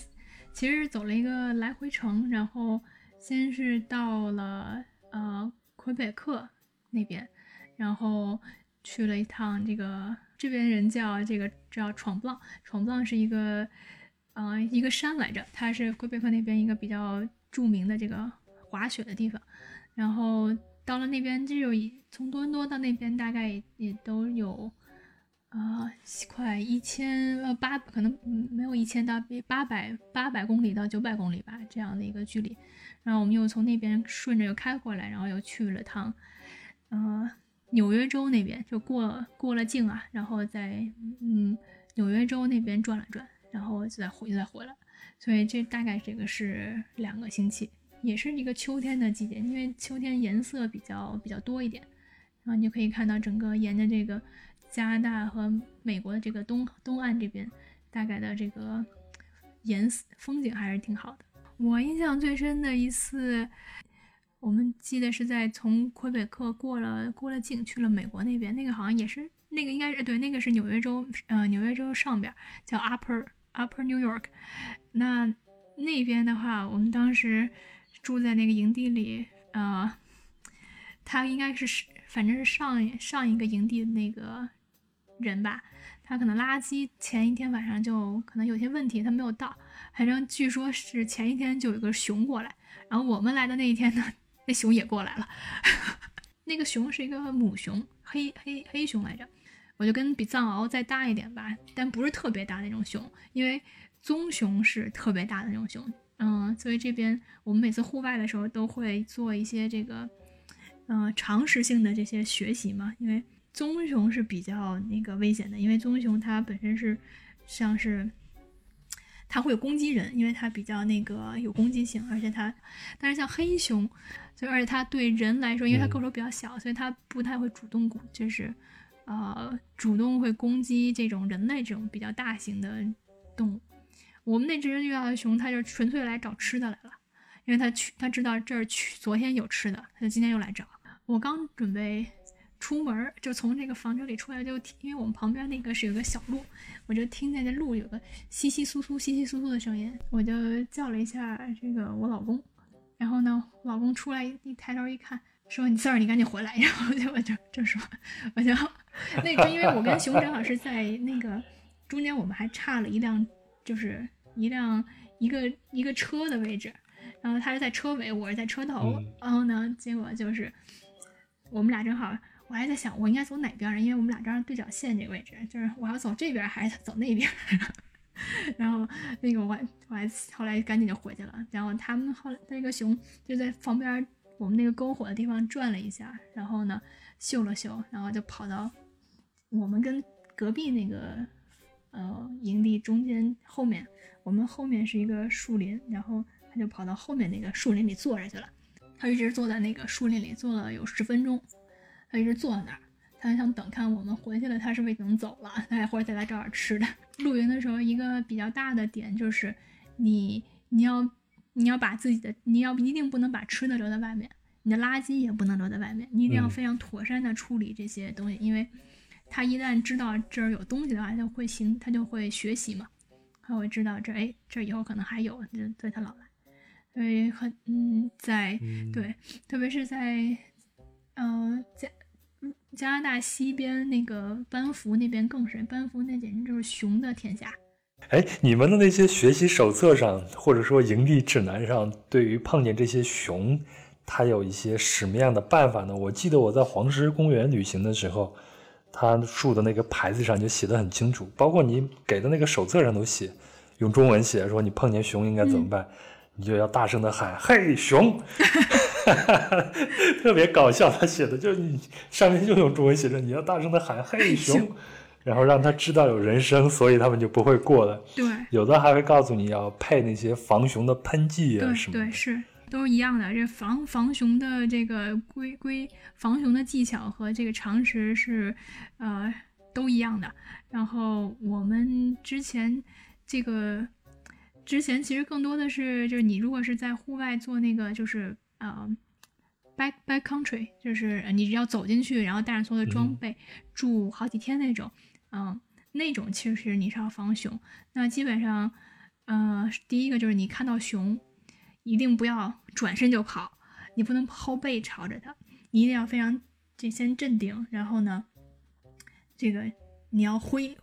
其实走了一个来回程，然后先是到了呃魁北克。那边，然后去了一趟这个这边人叫这个叫闯布朗，闯布朗是一个，呃，一个山来着，它是魁北克那边一个比较著名的这个滑雪的地方。然后到了那边，就有一从多伦多到那边大概也都有，啊，快一千呃八，可能没有一千到八百八百公里到九百公里吧这样的一个距离。然后我们又从那边顺着又开过来，然后又去了趟。呃，纽约州那边就过过了境啊，然后在嗯纽约州那边转了转，然后就再回再回来，所以这大概这个是两个星期，也是一个秋天的季节，因为秋天颜色比较比较多一点，然后你就可以看到整个沿着这个加拿大和美国的这个东东岸这边，大概的这个颜色风景还是挺好的。我印象最深的一次。我们记得是在从魁北克过了过了境去了美国那边，那个好像也是那个应该是对，那个是纽约州，呃，纽约州上边叫 Upper Upper New York。那那边的话，我们当时住在那个营地里，呃，他应该是反正是上上一个营地的那个人吧，他可能垃圾前一天晚上就可能有些问题，他没有到，反正据说是前一天就有个熊过来，然后我们来的那一天呢。那熊也过来了，那个熊是一个母熊，黑黑黑熊来着，我就跟比藏獒再大一点吧，但不是特别大那种熊，因为棕熊是特别大的那种熊，嗯，所以这边我们每次户外的时候都会做一些这个，嗯，常识性的这些学习嘛，因为棕熊是比较那个危险的，因为棕熊它本身是像是。它会有攻击人，因为它比较那个有攻击性，而且它，但是像黑熊，所以而且它对人来说，因为它个头比较小，所以它不太会主动攻，就是，呃，主动会攻击这种人类这种比较大型的动物。我们那只遇到的熊，它就纯粹来找吃的来了，因为它去，它知道这儿去昨天有吃的，它今天又来找。我刚准备。出门就从这个房车里出来，就因为我们旁边那个是有个小路，我就听见这路有个稀稀疏疏、稀稀疏疏的声音，我就叫了一下这个我老公，然后呢，老公出来一抬头一看，说：“你四儿，你赶紧回来。”然后就我就就说，我就 那个，因为我跟熊正好是在那个中间，我们还差了一辆，就是一辆一个一个车的位置，然后他是在车尾，我是在车头，然后呢，结果就是。我们俩正好，我还在想我应该走哪边，因为我们俩正好对角线这个位置，就是我要走这边还是走那边。然后那个我我还后来赶紧就回去了。然后他们后来那个熊就在旁边我们那个篝火的地方转了一下，然后呢嗅了嗅，然后就跑到我们跟隔壁那个呃营地中间后面，我们后面是一个树林，然后他就跑到后面那个树林里坐着去了。他一直坐在那个树林里坐了有十分钟，他一直坐在那儿。他想等看我们回去了，他是不是已经走了？他还或者再来找点吃的。露营的时候，一个比较大的点就是，你你要你要把自己的你要一定不能把吃的留在外面，你的垃圾也不能留在外面，你一定要非常妥善的处理这些东西，因为他一旦知道这儿有东西的话，他会行，他就会学习嘛，他会知道这哎这以后可能还有，就对他老来，所以很嗯在对，特别是在嗯加。加拿大西边那个班夫那边更是，班夫那简直就是熊的天下。哎，你们的那些学习手册上，或者说营地指南上，对于碰见这些熊，它有一些什么样的办法呢？我记得我在黄石公园旅行的时候，它竖的那个牌子上就写的很清楚，包括你给的那个手册上都写，用中文写说你碰见熊应该怎么办，你就要大声的喊：“嘿，熊！” 特别搞笑，他写的就是你上面就用中文写着，你要大声的喊“嘿熊”，然后让他知道有人声，所以他们就不会过来。对，有的还会告诉你要配那些防熊的喷剂啊什么。对，是都是一样的。这防防熊的这个规规防熊的技巧和这个常识是呃都一样的。然后我们之前这个之前其实更多的是，就是你如果是在户外做那个就是。呃，back back country 就是你要走进去，然后带上所有的装备，住好几天那种，嗯，那种其实你是要防熊。那基本上，呃，第一个就是你看到熊，一定不要转身就跑，你不能后背朝着它，你一定要非常这先镇定，然后呢，这个你要挥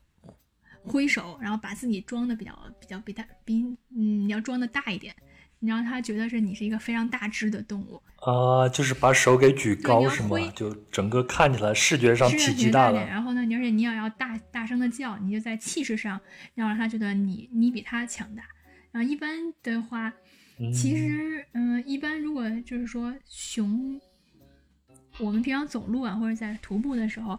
挥手，然后把自己装的比较比较比它比嗯，你要装的大一点。你让他觉得是你是一个非常大只的动物啊，就是把手给举高是吗？就整个看起来视觉上体积大了。然后呢，而且你也要大大声的叫，你就在气势上要让他觉得你你比他强大。然后一般的话，其实嗯，一般如果就是说熊，我们平常走路啊或者在徒步的时候，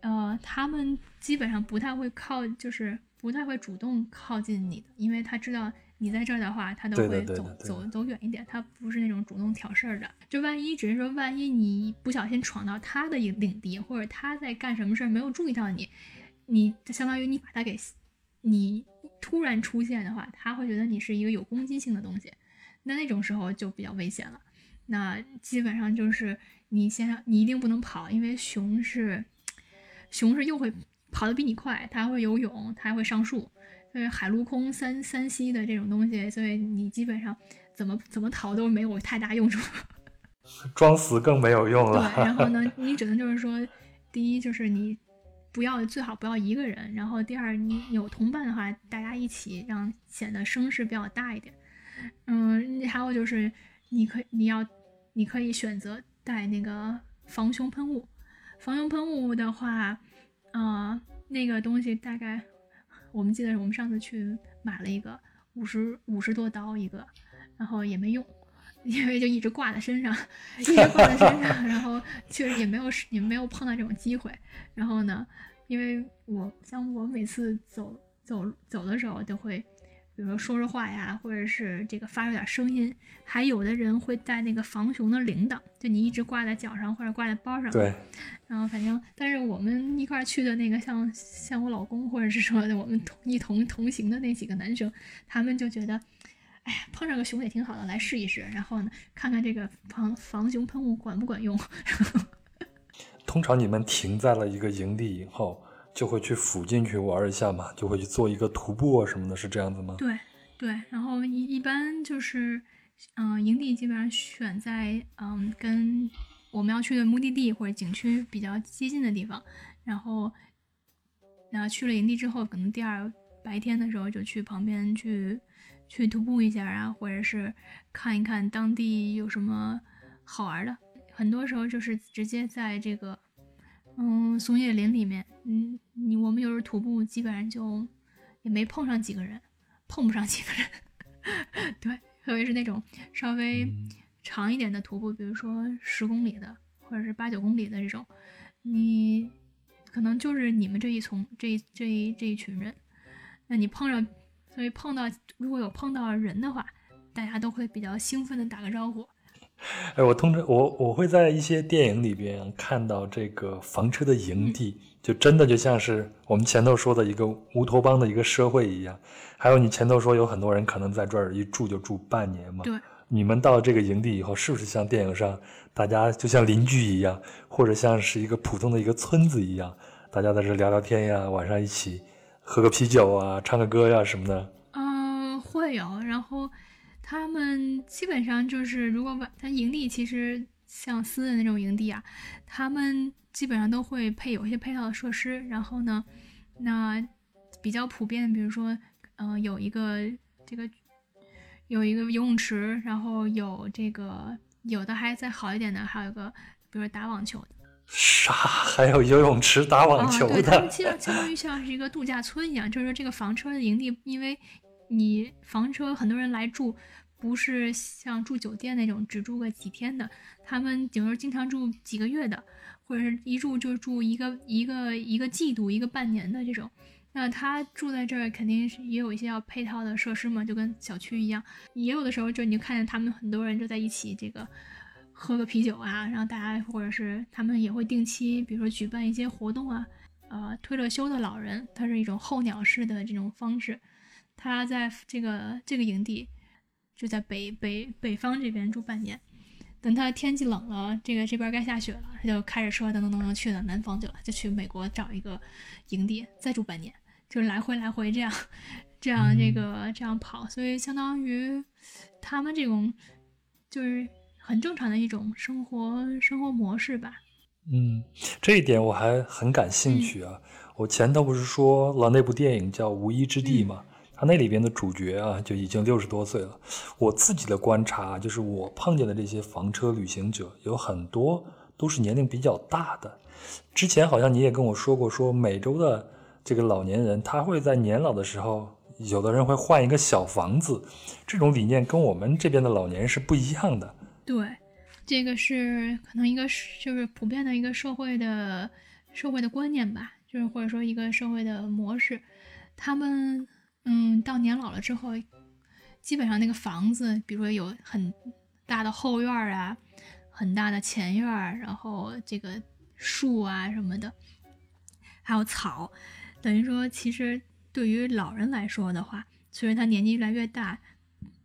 呃，他们基本上不太会靠，就是不太会主动靠近你的，因为他知道。你在这儿的话，他都会走走走远一点，他不是那种主动挑事儿的。就万一，只是说万一你不小心闯到他的领地，或者他在干什么事儿没有注意到你，你相当于你把他给你突然出现的话，他会觉得你是一个有攻击性的东西，那那种时候就比较危险了。那基本上就是你先你一定不能跑，因为熊是熊是又会跑得比你快，它会游泳，它还会上树。对海陆空三三栖的这种东西，所以你基本上怎么怎么逃都没有太大用处，装死更没有用了。对，然后呢，你只能就是说，第一就是你不要最好不要一个人，然后第二你有同伴的话，大家一起让显得声势比较大一点。嗯，还有就是你可你要你可以选择带那个防熊喷雾，防熊喷雾的话，呃，那个东西大概。我们记得我们上次去买了一个五十五十多刀一个，然后也没用，因为就一直挂在身上，一直挂在身上，然后确实也没有也没有碰到这种机会。然后呢，因为我像我每次走走走的时候都会。比如说说说话呀，或者是这个发出点声音，还有的人会带那个防熊的铃铛，就你一直挂在脚上或者挂在包上。对。然后反正，但是我们一块去的那个，像像我老公，或者是说我们同一同同行的那几个男生，他们就觉得，哎呀，碰上个熊也挺好的，来试一试，然后呢，看看这个防防熊喷雾管不管用。通常你们停在了一个营地以后。就会去附近去玩一下嘛，就会去做一个徒步啊什么的，是这样子吗？对对，然后一一般就是，嗯，营地基本上选在嗯跟我们要去的目的地或者景区比较接近的地方，然后，然后去了营地之后，可能第二白天的时候就去旁边去去徒步一下啊，或者是看一看当地有什么好玩的。很多时候就是直接在这个嗯松叶林里面，嗯，你我们有时候徒步基本上就也没碰上几个人，碰不上几个人，对，特别是那种稍微长一点的徒步，比如说十公里的或者是八九公里的这种，你可能就是你们这一从这一这一这一群人，那你碰上，所以碰到如果有碰到人的话，大家都会比较兴奋的打个招呼。哎，我通常我我会在一些电影里边看到这个房车的营地，就真的就像是我们前头说的一个乌托邦的一个社会一样。还有你前头说有很多人可能在这儿一住就住半年嘛。对。你们到这个营地以后，是不是像电影上大家就像邻居一样，或者像是一个普通的一个村子一样，大家在这聊聊天呀，晚上一起喝个啤酒啊，唱个歌呀什么的？嗯，会有，然后。他们基本上就是，如果晚，他营地其实像私人那种营地啊，他们基本上都会配有一些配套的设施。然后呢，那比较普遍，比如说，嗯，有一个这个有一个游泳池，然后有这个有的还再好一点的，还有一个比如说打网球的。啥？还有游泳池打网球的？对他们其实相当于像是一个度假村一样，就是说这个房车的营地，因为你房车很多人来住。不是像住酒店那种只住个几天的，他们有时候经常住几个月的，或者是一住就住一个一个一个季度、一个半年的这种。那他住在这儿，肯定是也有一些要配套的设施嘛，就跟小区一样。也有的时候就你就看见他们很多人就在一起，这个喝个啤酒啊，然后大家或者是他们也会定期，比如说举办一些活动啊，呃，退了休的老人，他是一种候鸟式的这种方式，他在这个这个营地。就在北北北方这边住半年，等他天气冷了，这个这边该下雪了，他就开着车噔噔噔噔去了南方去了，就去美国找一个营地再住半年，就是来回来回这样，这样这个这样跑，所以相当于他们这种就是很正常的一种生活生活模式吧。嗯，这一点我还很感兴趣啊。我前头不是说了那部电影叫《无依之地》吗？那里边的主角啊，就已经六十多岁了。我自己的观察就是，我碰见的这些房车旅行者有很多都是年龄比较大的。之前好像你也跟我说过，说美洲的这个老年人，他会在年老的时候，有的人会换一个小房子。这种理念跟我们这边的老年人是不一样的。对，这个是可能一个就是普遍的一个社会的社会的观念吧，就是或者说一个社会的模式，他们。嗯，到年老了之后，基本上那个房子，比如说有很大的后院啊，很大的前院，然后这个树啊什么的，还有草，等于说，其实对于老人来说的话，随着他年纪越来越大，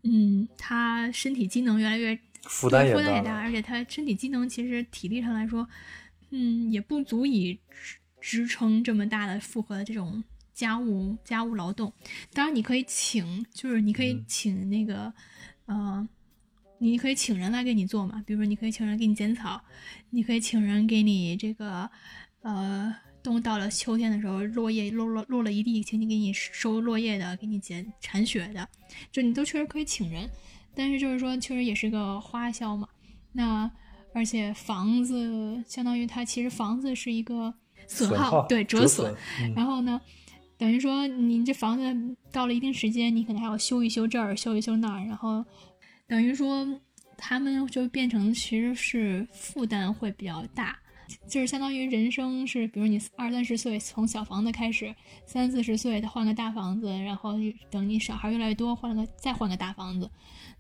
嗯，他身体机能越来越负担负担也大，而且他身体机能其实体力上来说，嗯，也不足以支支撑这么大的负荷的这种。家务家务劳动，当然你可以请，就是你可以请那个，呃，你可以请人来给你做嘛。比如说，你可以请人给你剪草，你可以请人给你这个，呃，冬到了秋天的时候，落叶落落落了一地，请你给你收落叶的，给你剪铲雪的，就你都确实可以请人。但是就是说，确实也是个花销嘛。那而且房子相当于它其实房子是一个损耗，对折损。然后呢？等于说，你这房子到了一定时间，你可能还要修一修这儿，修一修那儿，然后等于说，他们就变成其实是负担会比较大，就是相当于人生是，比如你二三十岁从小房子开始，三四十岁他换个大房子，然后等你小孩越来越多，换个再换个大房子，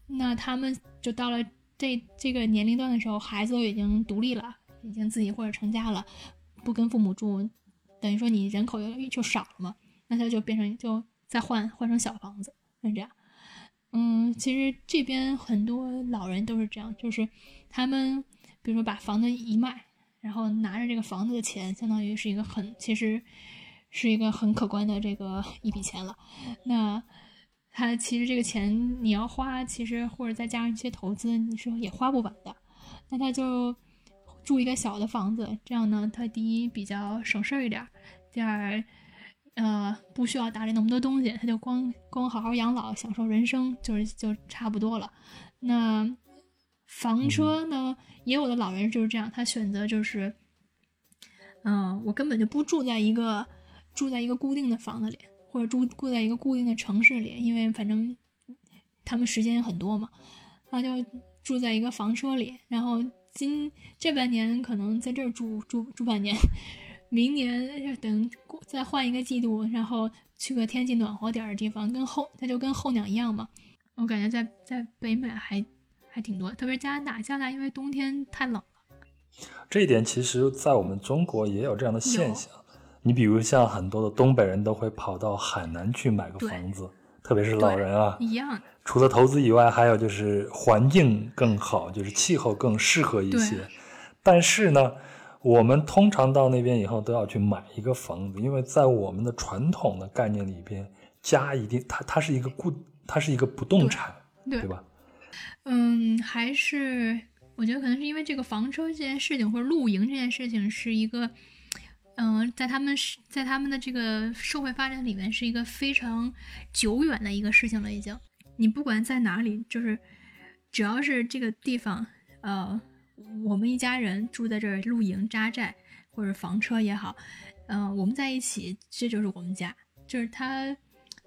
那他们就到了这这个年龄段的时候，孩子都已经独立了，已经自己或者成家了，不跟父母住，等于说你人口就就少了嘛。那他就变成就再换换成小房子，是这样。嗯，其实这边很多老人都是这样，就是他们比如说把房子一卖，然后拿着这个房子的钱，相当于是一个很其实是一个很可观的这个一笔钱了。那他其实这个钱你要花，其实或者再加上一些投资，你说也花不完的。那他就住一个小的房子，这样呢，他第一比较省事儿一点，第二。呃，不需要打理那么多东西，他就光光好好养老，享受人生，就是就差不多了。那房车呢，也有的老人就是这样，他选择就是，嗯，我根本就不住在一个住在一个固定的房子里，或者住住在一个固定的城市里，因为反正他们时间很多嘛，他就住在一个房车里，然后今这半年可能在这儿住住住半年，明年等再换一个季度，然后去个天气暖和点的地方，跟候它就跟候鸟一样嘛。我感觉在在北美还。还挺多，特别是加拿大，加拿大因为冬天太冷了。这一点其实，在我们中国也有这样的现象。你比如像很多的东北人都会跑到海南去买个房子，特别是老人啊。一样。除了投资以外，还有就是环境更好，就是气候更适合一些。但是呢，我们通常到那边以后都要去买一个房子，因为在我们的传统的概念里边，家一定它它是一个固，它是一个不动产，对吧？嗯，还是我觉得可能是因为这个房车这件事情，或者露营这件事情，是一个，嗯，在他们是在他们的这个社会发展里面，是一个非常久远的一个事情了。已经，你不管在哪里，就是只要是这个地方，呃，我们一家人住在这儿露营扎寨，或者房车也好，嗯，我们在一起，这就是我们家，就是他。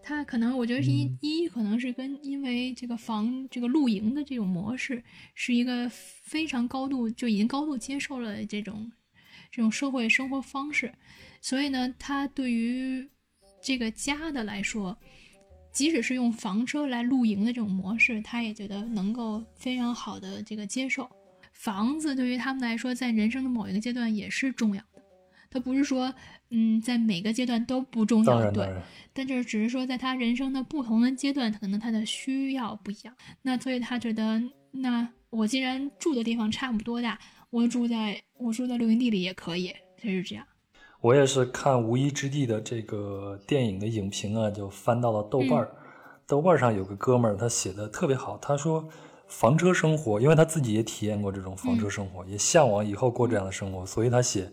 他可能，我觉得是一一可能是跟因为这个房这个露营的这种模式是一个非常高度就已经高度接受了这种这种社会生活方式，所以呢，他对于这个家的来说，即使是用房车来露营的这种模式，他也觉得能够非常好的这个接受。房子对于他们来说，在人生的某一个阶段也是重要的，他不是说。嗯，在每个阶段都不重要，对，但就是只是说，在他人生的不同的阶段，可能他的需要不一样。那所以他觉得，那我既然住的地方差不多大，我住在我住在露营地里也可以，他是这样。我也是看《无依之地》的这个电影的影评啊，就翻到了豆瓣儿，豆瓣上有个哥们儿，他写的特别好，他说房车生活，因为他自己也体验过这种房车生活，也向往以后过这样的生活，所以他写。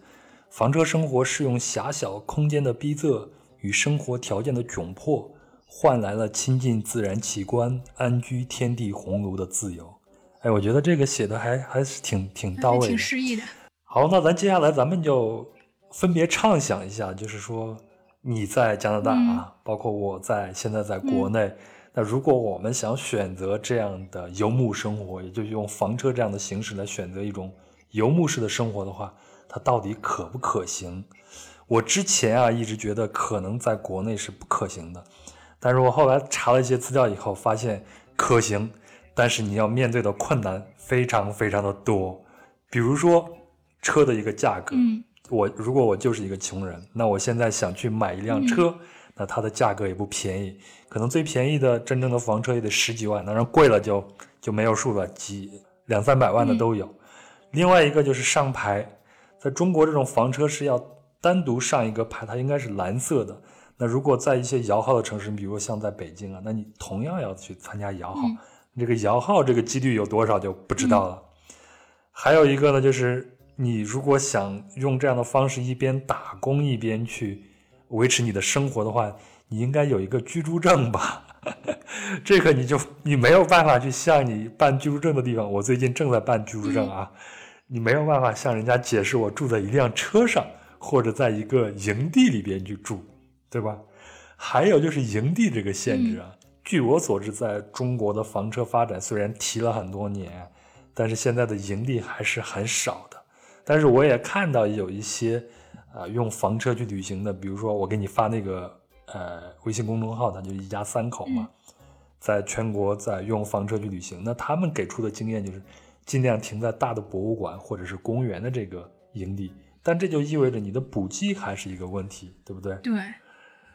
房车生活是用狭小空间的逼仄与生活条件的窘迫，换来了亲近自然奇观、安居天地鸿儒的自由。哎，我觉得这个写的还还是挺挺到位，挺诗意的。好，那咱接下来咱们就分别畅想一下，就是说你在加拿大啊，包括我在现在在国内，那如果我们想选择这样的游牧生活，也就是用房车这样的形式来选择一种游牧式的生活的话。它到底可不可行？我之前啊一直觉得可能在国内是不可行的，但是我后来查了一些资料以后发现可行，但是你要面对的困难非常非常的多。比如说车的一个价格，我如果我就是一个穷人，那我现在想去买一辆车，那它的价格也不便宜，可能最便宜的真正的房车也得十几万，当然贵了就就没有数了，几两三百万的都有。另外一个就是上牌。在中国，这种房车是要单独上一个牌，它应该是蓝色的。那如果在一些摇号的城市，比如像在北京啊，那你同样要去参加摇号，这个摇号这个几率有多少就不知道了。还有一个呢，就是你如果想用这样的方式一边打工一边去维持你的生活的话，你应该有一个居住证吧？这个你就你没有办法去向你办居住证的地方。我最近正在办居住证啊。你没有办法向人家解释我住在一辆车上，或者在一个营地里边去住，对吧？还有就是营地这个限制啊。据我所知，在中国的房车发展虽然提了很多年，但是现在的营地还是很少的。但是我也看到有一些啊用房车去旅行的，比如说我给你发那个呃微信公众号，它就一家三口嘛，在全国在用房车去旅行，那他们给出的经验就是。尽量停在大的博物馆或者是公园的这个营地，但这就意味着你的补给还是一个问题，对不对？对。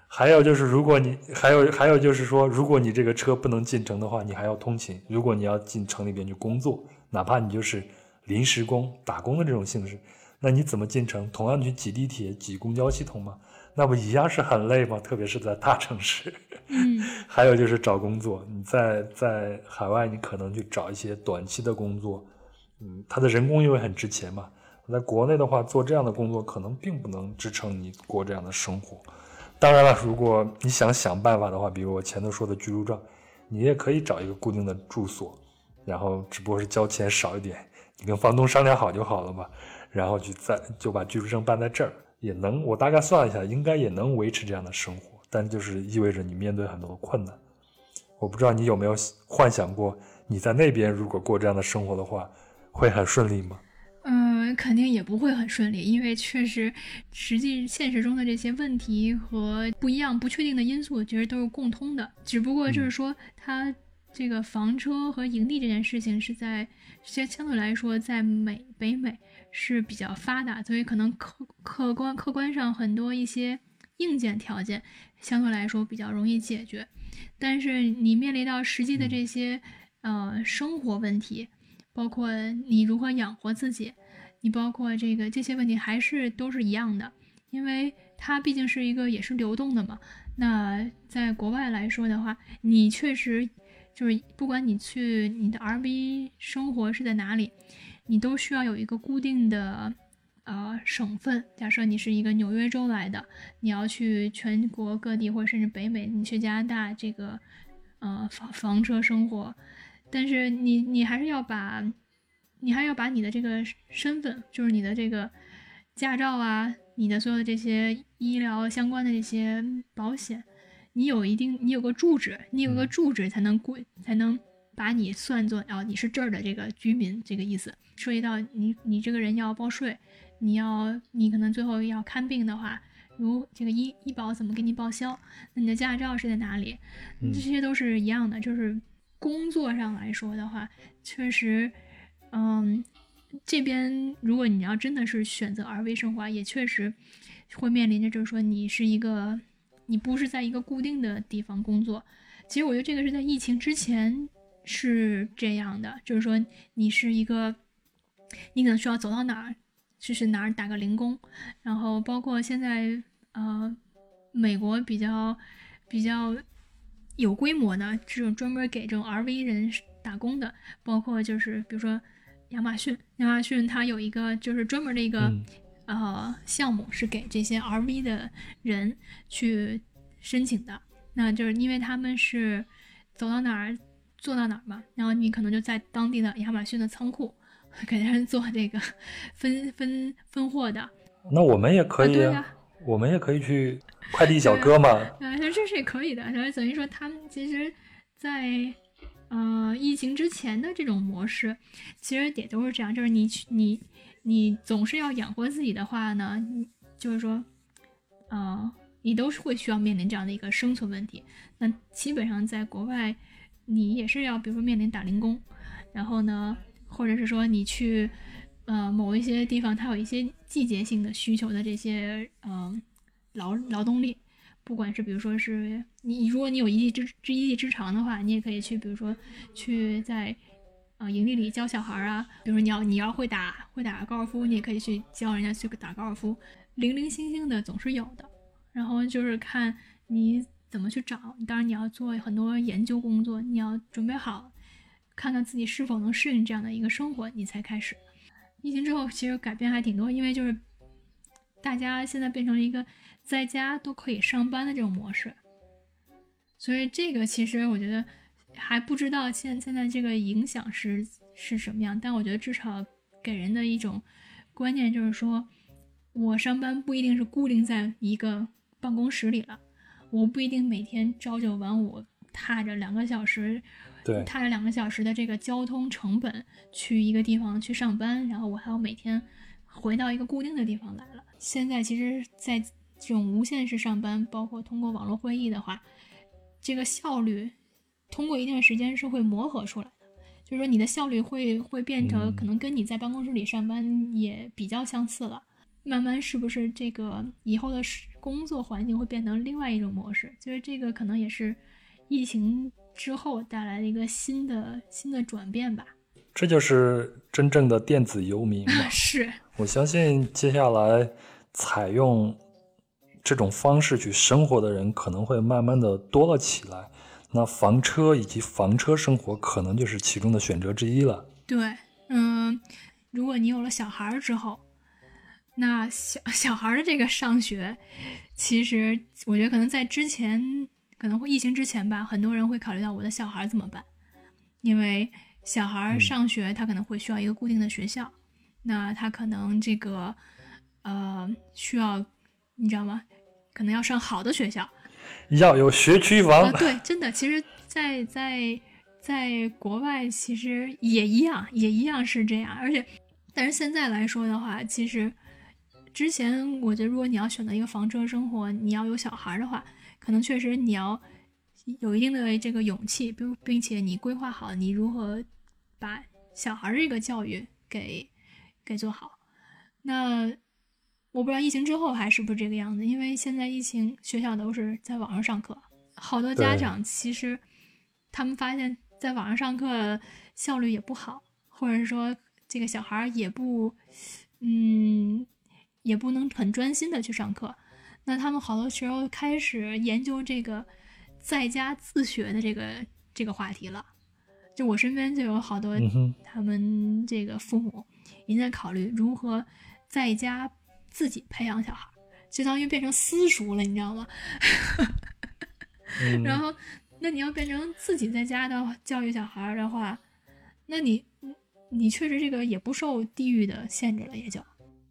还有就是，如果你还有还有就是说，如果你这个车不能进城的话，你还要通勤。如果你要进城里边去工作，哪怕你就是临时工、打工的这种性质，那你怎么进城？同样去挤地铁、挤公交系统吗？那不一样是很累吗？特别是在大城市。嗯，还有就是找工作，你在在海外，你可能去找一些短期的工作，嗯，他的人工因为很值钱嘛。在国内的话，做这样的工作可能并不能支撑你过这样的生活。当然了，如果你想想办法的话，比如我前头说的居住证，你也可以找一个固定的住所，然后只不过是交钱少一点，你跟房东商量好就好了嘛。然后就在就把居住证办在这儿，也能我大概算了一下，应该也能维持这样的生活，但就是意味着你面对很多的困难。我不知道你有没有幻想过，你在那边如果过这样的生活的话，会很顺利吗？嗯，肯定也不会很顺利，因为确实实际现实中的这些问题和不一样、不确定的因素，其实都是共通的，只不过就是说它。这个房车和营地这件事情是在相相对来说，在美北美是比较发达，所以可能客客观客观上很多一些硬件条件相对来说比较容易解决，但是你面临到实际的这些呃生活问题，包括你如何养活自己，你包括这个这些问题还是都是一样的，因为它毕竟是一个也是流动的嘛。那在国外来说的话，你确实。就是不管你去你的 RV 生活是在哪里，你都需要有一个固定的呃省份。假设你是一个纽约州来的，你要去全国各地或者甚至北美，你去加拿大这个呃房房车生活，但是你你还是要把，你还要把你的这个身份，就是你的这个驾照啊，你的所有的这些医疗相关的这些保险。你有一定，你有个住址，你有个住址才能过，才能把你算作哦，你是这儿的这个居民，这个意思。涉及到你，你这个人要报税，你要，你可能最后要看病的话，如这个医医保怎么给你报销？那你的驾照是在哪里？这些都是一样的。就是工作上来说的话，确实，嗯，这边如果你要真的是选择 RV 生活，也确实会面临着，就是说你是一个。你不是在一个固定的地方工作，其实我觉得这个是在疫情之前是这样的，就是说你是一个，你可能需要走到哪儿，就是哪儿打个零工，然后包括现在呃，美国比较比较有规模的这种专门给这种 RV 人打工的，包括就是比如说亚马逊，亚马逊它有一个就是专门的一个。呃，项目是给这些 RV 的人去申请的，那就是因为他们是走到哪儿做到哪儿嘛，然后你可能就在当地的亚马逊的仓库给人做这个分分分货的。那我们也可以，我们也可以去 快递小哥嘛。啊，这是也可以的。然后等于说，他们其实，在呃疫情之前的这种模式，其实也都是这样，就是你去你。你总是要养活自己的话呢，就是说，呃，你都是会需要面临这样的一个生存问题。那基本上在国外，你也是要，比如说面临打零工，然后呢，或者是说你去，呃，某一些地方它有一些季节性的需求的这些，呃，劳劳动力，不管是比如说是你，如果你有一技之之一技之长的话，你也可以去，比如说去在。啊，营地里教小孩啊，比如说你要你要会打会打高尔夫，你也可以去教人家去打高尔夫，零零星星的总是有的。然后就是看你怎么去找，当然你要做很多研究工作，你要准备好，看看自己是否能适应这样的一个生活，你才开始。疫情之后其实改变还挺多，因为就是大家现在变成了一个在家都可以上班的这种模式，所以这个其实我觉得。还不知道现现在这个影响是是什么样，但我觉得至少给人的一种观念就是说，我上班不一定是固定在一个办公室里了，我不一定每天朝九晚五，踏着两个小时，对，踏着两个小时的这个交通成本去一个地方去上班，然后我还要每天回到一个固定的地方来了。现在其实，在这种无线式上班，包括通过网络会议的话，这个效率。通过一段时间是会磨合出来的，就是说你的效率会会变成可能跟你在办公室里上班也比较相似了。慢慢是不是这个以后的工作环境会变成另外一种模式？就是这个可能也是疫情之后带来的一个新的新的转变吧。这就是真正的电子游民嘛？是我相信接下来采用这种方式去生活的人可能会慢慢的多了起来。那房车以及房车生活可能就是其中的选择之一了。对，嗯，如果你有了小孩之后，那小 小孩的这个上学，其实我觉得可能在之前，可能会疫情之前吧，很多人会考虑到我的小孩怎么办，因为小孩上学，他可能会需要一个固定的学校，那他可能这个呃需要，你知道吗？可能要上好的学校，要有学区房。对，真的，其实，在在在国外，其实也一样，也一样是这样。而且，但是现在来说的话，其实之前我觉得，如果你要选择一个房车生活，你要有小孩的话，可能确实你要。有一定的这个勇气，并并且你规划好你如何把小孩这个教育给给做好。那我不知道疫情之后还是不是这个样子，因为现在疫情学校都是在网上上课，好多家长其实他们发现在网上上课效率也不好，或者说这个小孩也不嗯也不能很专心的去上课，那他们好多时候开始研究这个。在家自学的这个这个话题了，就我身边就有好多他们这个父母也在考虑如何在家自己培养小孩，相当于变成私塾了，你知道吗？然后，那你要变成自己在家的教育小孩的话，那你你确实这个也不受地域的限制了，也就。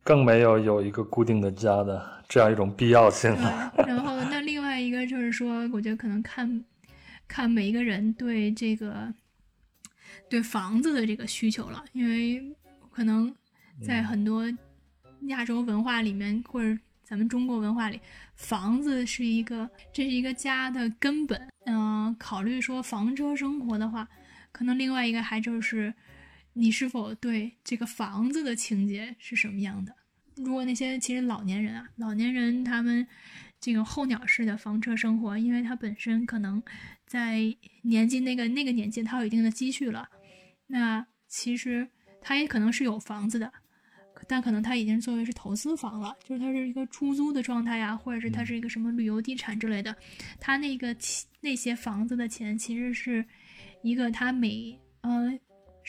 更没有有一个固定的家的这样一种必要性了。然后，那另外一个就是说，我觉得可能看，看每一个人对这个，对房子的这个需求了。因为可能在很多亚洲文化里面，或者咱们中国文化里，房子是一个，这是一个家的根本。嗯，考虑说房车生活的话，可能另外一个还就是。你是否对这个房子的情节是什么样的？如果那些其实老年人啊，老年人他们这个候鸟式的房车生活，因为他本身可能在年纪那个那个年纪，他有一定的积蓄了，那其实他也可能是有房子的，但可能他已经作为是投资房了，就是他是一个出租的状态呀，或者是他是一个什么旅游地产之类的，他那个那些房子的钱其实是一个他每呃。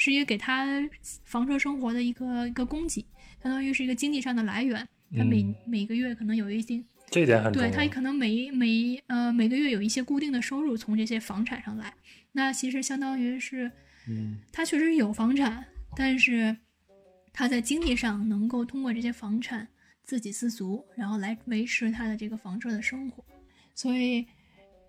是一个给他房车生活的一个一个供给，相当于是一个经济上的来源。他每每个月可能有一定，这点很对他可能每每呃每个月有一些固定的收入从这些房产上来。那其实相当于是，嗯，他确实有房产，但是他在经济上能够通过这些房产自给自足，然后来维持他的这个房车的生活。所以，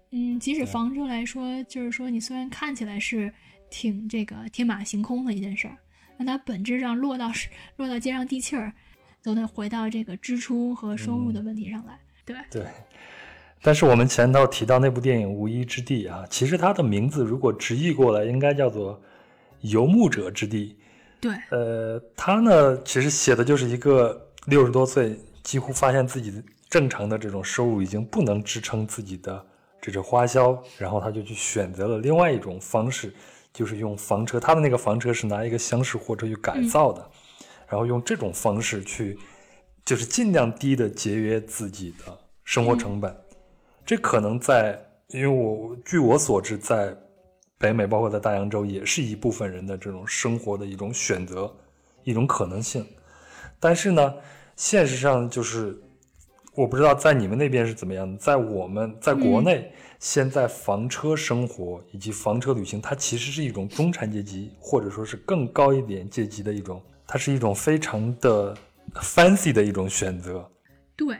嗯，即使房车来说，就是说你虽然看起来是。挺这个天马行空的一件事儿，那它本质上落到落到接上地气儿，都得回到这个支出和收入的问题上来。对对，但是我们前头提到那部电影《无依之地》啊，其实它的名字如果直译过来，应该叫做《游牧者之地》。对，呃，他呢，其实写的就是一个六十多岁，几乎发现自己正常的这种收入已经不能支撑自己的这种花销，然后他就去选择了另外一种方式。就是用房车，他的那个房车是拿一个厢式货车去改造的，然后用这种方式去，就是尽量低的节约自己的生活成本。这可能在，因为我据我所知，在北美，包括在大洋洲，也是一部分人的这种生活的一种选择，一种可能性。但是呢，现实上就是，我不知道在你们那边是怎么样的，在我们在国内。现在房车生活以及房车旅行，它其实是一种中产阶级，或者说是更高一点阶级的一种，它是一种非常的 fancy 的一种选择。对，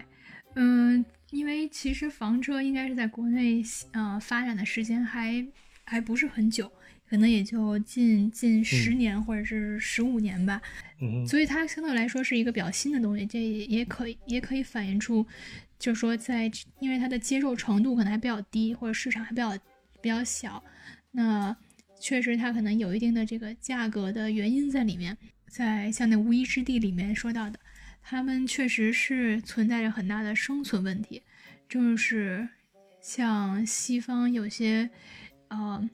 嗯，因为其实房车应该是在国内，呃，发展的时间还还不是很久，可能也就近近十年或者是十五年吧。嗯，所以它相对来说是一个比较新的东西，这也可以也可以反映出。就是说，在因为它的接受程度可能还比较低，或者市场还比较比较小，那确实它可能有一定的这个价格的原因在里面。在像那无依之地里面说到的，他们确实是存在着很大的生存问题，就是像西方有些呃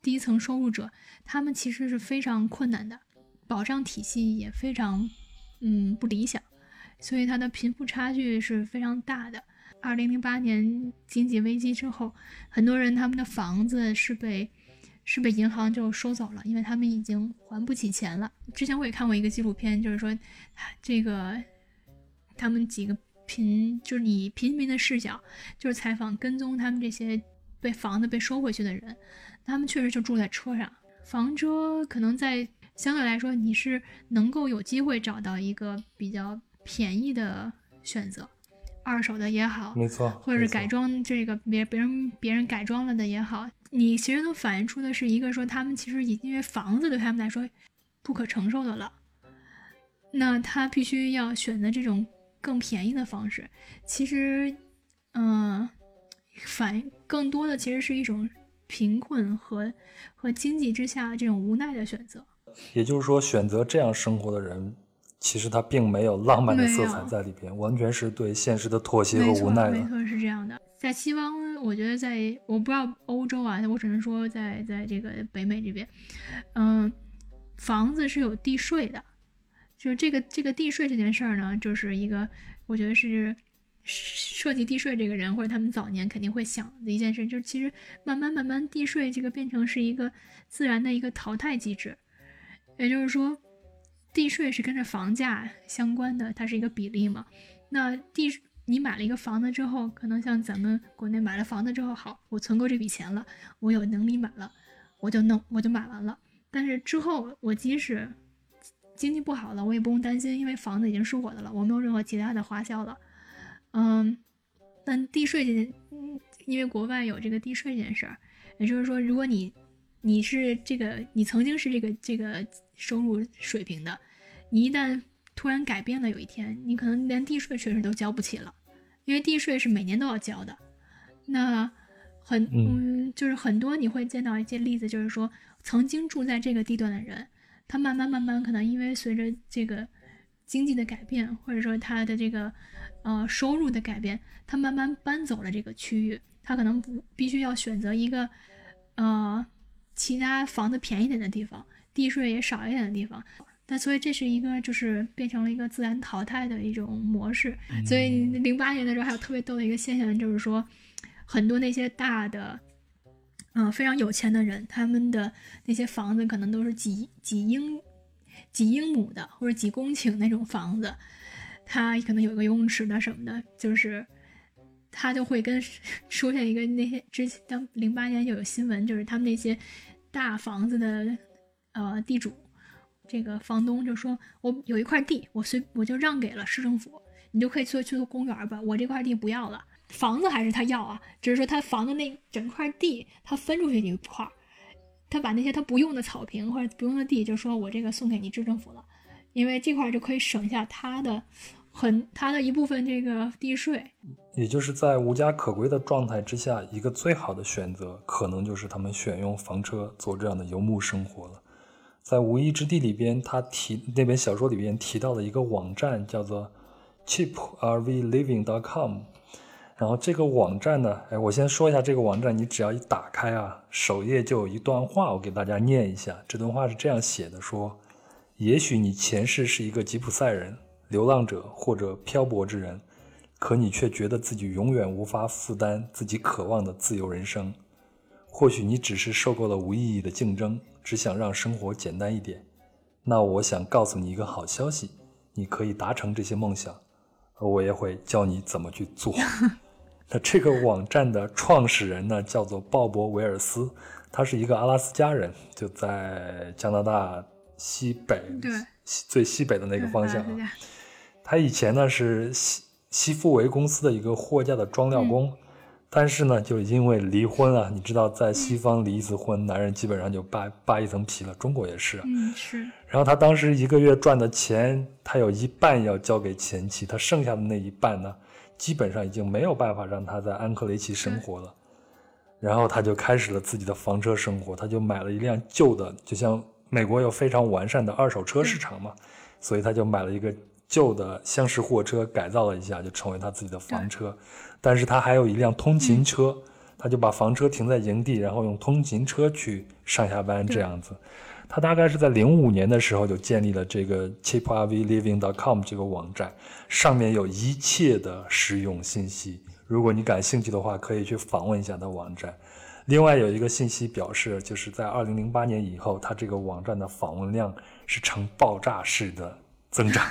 低层收入者，他们其实是非常困难的，保障体系也非常嗯不理想。所以它的贫富差距是非常大的。二零零八年经济危机之后，很多人他们的房子是被是被银行就收走了，因为他们已经还不起钱了。之前我也看过一个纪录片，就是说这个他们几个贫就是以平民的视角，就是采访跟踪他们这些被房子被收回去的人，他们确实就住在车上，房车可能在相对来说，你是能够有机会找到一个比较便宜的选择，二手的也好，没错，或者是改装这个别别人别人改装了的也好，你其实都反映出的是一个说他们其实已因为房子对他们来说不可承受的了，那他必须要选择这种更便宜的方式。其实，嗯，反更多的其实是一种贫困和和经济之下这种无奈的选择。也就是说，选择这样生活的人，其实它并没有浪漫的色彩在里边，完全是对现实的妥协和无奈的。没错，是这样的。在西方，我觉得在我不知道欧洲啊，我只能说在在这个北美这边，嗯，房子是有地税的，就是这个这个地税这件事儿呢，就是一个我觉得是设计地税这个人或者他们早年肯定会想的一件事，就是其实慢慢慢慢地税这个变成是一个自然的一个淘汰机制。也就是说，地税是跟着房价相关的，它是一个比例嘛。那地，你买了一个房子之后，可能像咱们国内买了房子之后，好，我存够这笔钱了，我有能力买了，我就弄，我就买完了。但是之后，我即使经济不好了，我也不用担心，因为房子已经是我的了，我没有任何其他的花销了。嗯，但地税这件，因为国外有这个地税这件事儿，也就是说，如果你你是这个，你曾经是这个这个。收入水平的，你一旦突然改变了，有一天你可能连地税确实都交不起了，因为地税是每年都要交的。那很嗯，就是很多你会见到一些例子，就是说曾经住在这个地段的人，他慢慢慢慢可能因为随着这个经济的改变，或者说他的这个呃收入的改变，他慢慢搬走了这个区域，他可能不必须要选择一个呃其他房子便宜点的地方。地税也少一点的地方，那所以这是一个就是变成了一个自然淘汰的一种模式。所以零八年的时候还有特别逗的一个现象，就是说很多那些大的，嗯，非常有钱的人，他们的那些房子可能都是几几英几英亩的或者几公顷那种房子，他可能有一个游泳池的什么的，就是他就会跟 出现一个那些之前当零八年就有新闻，就是他们那些大房子的。呃，地主，这个房东就说：“我有一块地，我随我就让给了市政府，你就可以去去做公园吧。我这块地不要了，房子还是他要啊，只是说他房子那整块地他分出去一块，他把那些他不用的草坪或者不用的地，就说我这个送给你市政府了，因为这块就可以省下他的很他的一部分这个地税。也就是在无家可归的状态之下，一个最好的选择，可能就是他们选用房车做这样的游牧生活了。”在《无依之地》里边，他提那本小说里边提到的一个网站叫做 cheaprvliving.com，然后这个网站呢，哎，我先说一下这个网站，你只要一打开啊，首页就有一段话，我给大家念一下。这段话是这样写的：说，也许你前世是一个吉普赛人、流浪者或者漂泊之人，可你却觉得自己永远无法负担自己渴望的自由人生。或许你只是受够了无意义的竞争。只想让生活简单一点，那我想告诉你一个好消息，你可以达成这些梦想，而我也会教你怎么去做。那这个网站的创始人呢，叫做鲍勃·维尔斯，他是一个阿拉斯加人，就在加拿大西北，对，最西北的那个方向。他以前呢是西西富维公司的一个货架的装料工。但是呢，就因为离婚啊，你知道，在西方离一次婚，男人基本上就扒扒一层皮了。中国也是，嗯是。然后他当时一个月赚的钱，他有一半要交给前妻，他剩下的那一半呢，基本上已经没有办法让他在安克雷奇生活了。然后他就开始了自己的房车生活，他就买了一辆旧的，就像美国有非常完善的二手车市场嘛，所以他就买了一个旧的厢式货车，改造了一下，就成为他自己的房车。但是他还有一辆通勤车，他就把房车停在营地，然后用通勤车去上下班这样子。他大概是在零五年的时候就建立了这个 cheaprvliving.com 这个网站，上面有一切的实用信息。如果你感兴趣的话，可以去访问一下他网站。另外有一个信息表示，就是在二零零八年以后，他这个网站的访问量是呈爆炸式的增长。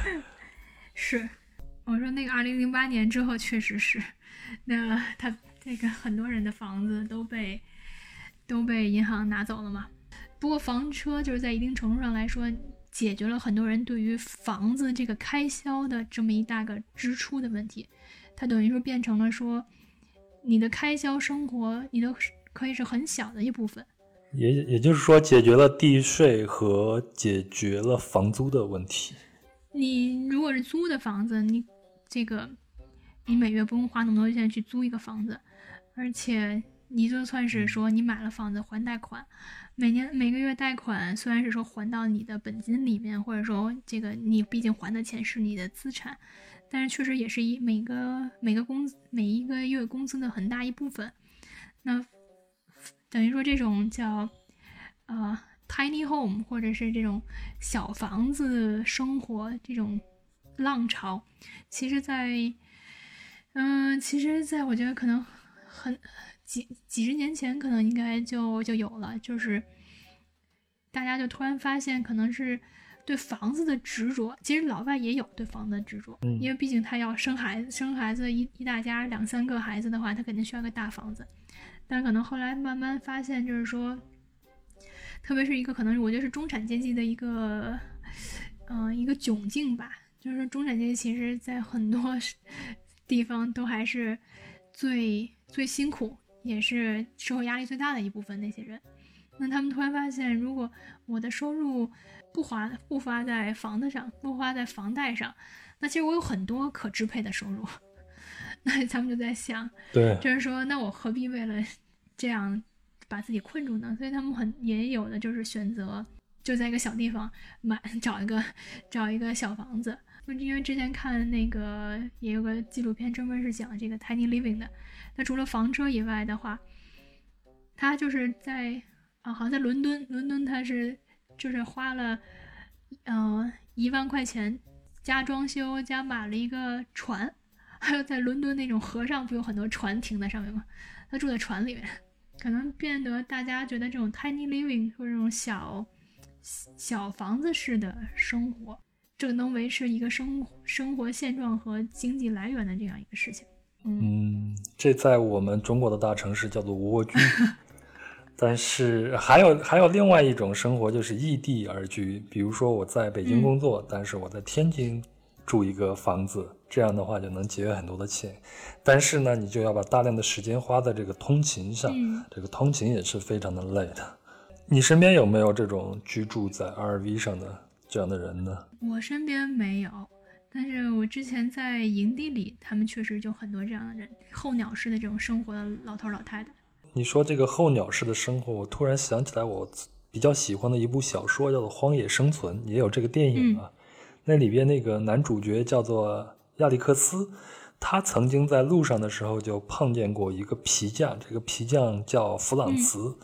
是。我说那个二零零八年之后确实是，那他这个很多人的房子都被都被银行拿走了嘛。不过房车就是在一定程度上来说，解决了很多人对于房子这个开销的这么一大个支出的问题。它等于说变成了说，你的开销生活，你的可以是很小的一部分。也也就是说，解决了地税和解决了房租的问题。你如果是租的房子，你这个你每月不用花那么多钱去租一个房子，而且你就算是说你买了房子还贷款，每年每个月贷款虽然是说还到你的本金里面，或者说这个你毕竟还的钱是你的资产，但是确实也是一每个每个工每一个月工资的很大一部分。那等于说这种叫呃。Tiny home，或者是这种小房子生活这种浪潮，其实，在嗯，其实，在我觉得可能很几几十年前，可能应该就就有了，就是大家就突然发现，可能是对房子的执着。其实老外也有对房子的执着，因为毕竟他要生孩子，生孩子一一大家两三个孩子的话，他肯定需要个大房子。但可能后来慢慢发现，就是说。特别是一个可能，我觉得是中产阶级的一个，嗯，一个窘境吧。就是说中产阶级其实，在很多地方都还是最最辛苦，也是社会压力最大的一部分。那些人，那他们突然发现，如果我的收入不花不花在房子上，不花在房贷上，那其实我有很多可支配的收入。那他们就在想，对，就是说，那我何必为了这样？把自己困住呢，所以他们很也有的就是选择就在一个小地方买 找一个找一个小房子，因为之前看那个也有个纪录片专门是讲这个 tiny living 的。那除了房车以外的话，他就是在啊，好像在伦敦，伦敦他是就是花了嗯一万块钱加装修加买了一个船，还有在伦敦那种河上不有很多船停在上面吗？他住在船里面。可能变得大家觉得这种 tiny living 或这种小小房子式的生活，这个能维持一个生生活现状和经济来源的这样一个事情。嗯，这在我们中国的大城市叫做蜗居，但是还有还有另外一种生活就是异地而居，比如说我在北京工作，但是我在天津。住一个房子，这样的话就能节约很多的钱，但是呢，你就要把大量的时间花在这个通勤上，这个通勤也是非常的累的。你身边有没有这种居住在 RV 上的这样的人呢？我身边没有，但是我之前在营地里，他们确实就很多这样的人，候鸟式的这种生活的老头老太太。你说这个候鸟式的生活，我突然想起来我比较喜欢的一部小说，叫做《荒野生存》，也有这个电影啊。那里边那个男主角叫做亚历克斯，他曾经在路上的时候就碰见过一个皮匠，这个皮匠叫弗朗茨，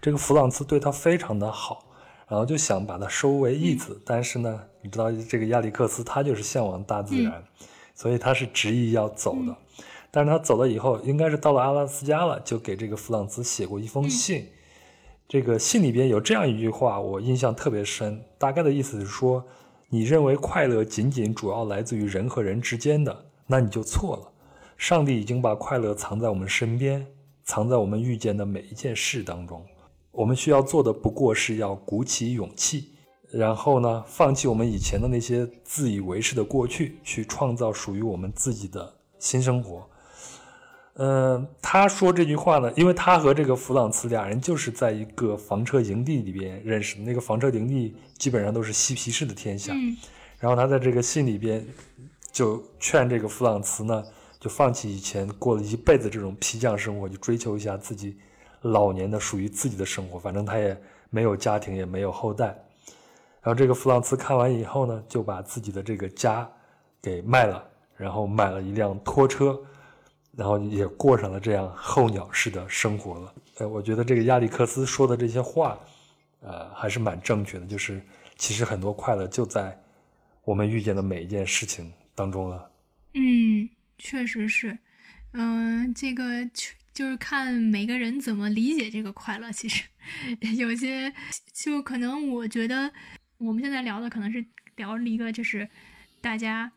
这个弗朗茨对他非常的好，然后就想把他收为义子，但是呢，你知道这个亚历克斯他就是向往大自然，所以他是执意要走的，但是他走了以后，应该是到了阿拉斯加了，就给这个弗朗茨写过一封信，这个信里边有这样一句话，我印象特别深，大概的意思是说。你认为快乐仅仅主要来自于人和人之间的，那你就错了。上帝已经把快乐藏在我们身边，藏在我们遇见的每一件事当中。我们需要做的不过是要鼓起勇气，然后呢，放弃我们以前的那些自以为是的过去，去创造属于我们自己的新生活。嗯，他说这句话呢，因为他和这个弗朗茨俩人就是在一个房车营地里边认识的。那个房车营地基本上都是嬉皮士的天下。嗯。然后他在这个信里边就劝这个弗朗茨呢，就放弃以前过了一辈子这种皮匠生活，就追求一下自己老年的属于自己的生活。反正他也没有家庭，也没有后代。然后这个弗朗茨看完以后呢，就把自己的这个家给卖了，然后买了一辆拖车。然后也过上了这样候鸟式的生活了。哎，我觉得这个亚历克斯说的这些话，呃，还是蛮正确的。就是其实很多快乐就在我们遇见的每一件事情当中了。嗯，确实是。嗯，这个就是看每个人怎么理解这个快乐。其实 有些就可能我觉得我们现在聊的可能是聊了一个就是大家。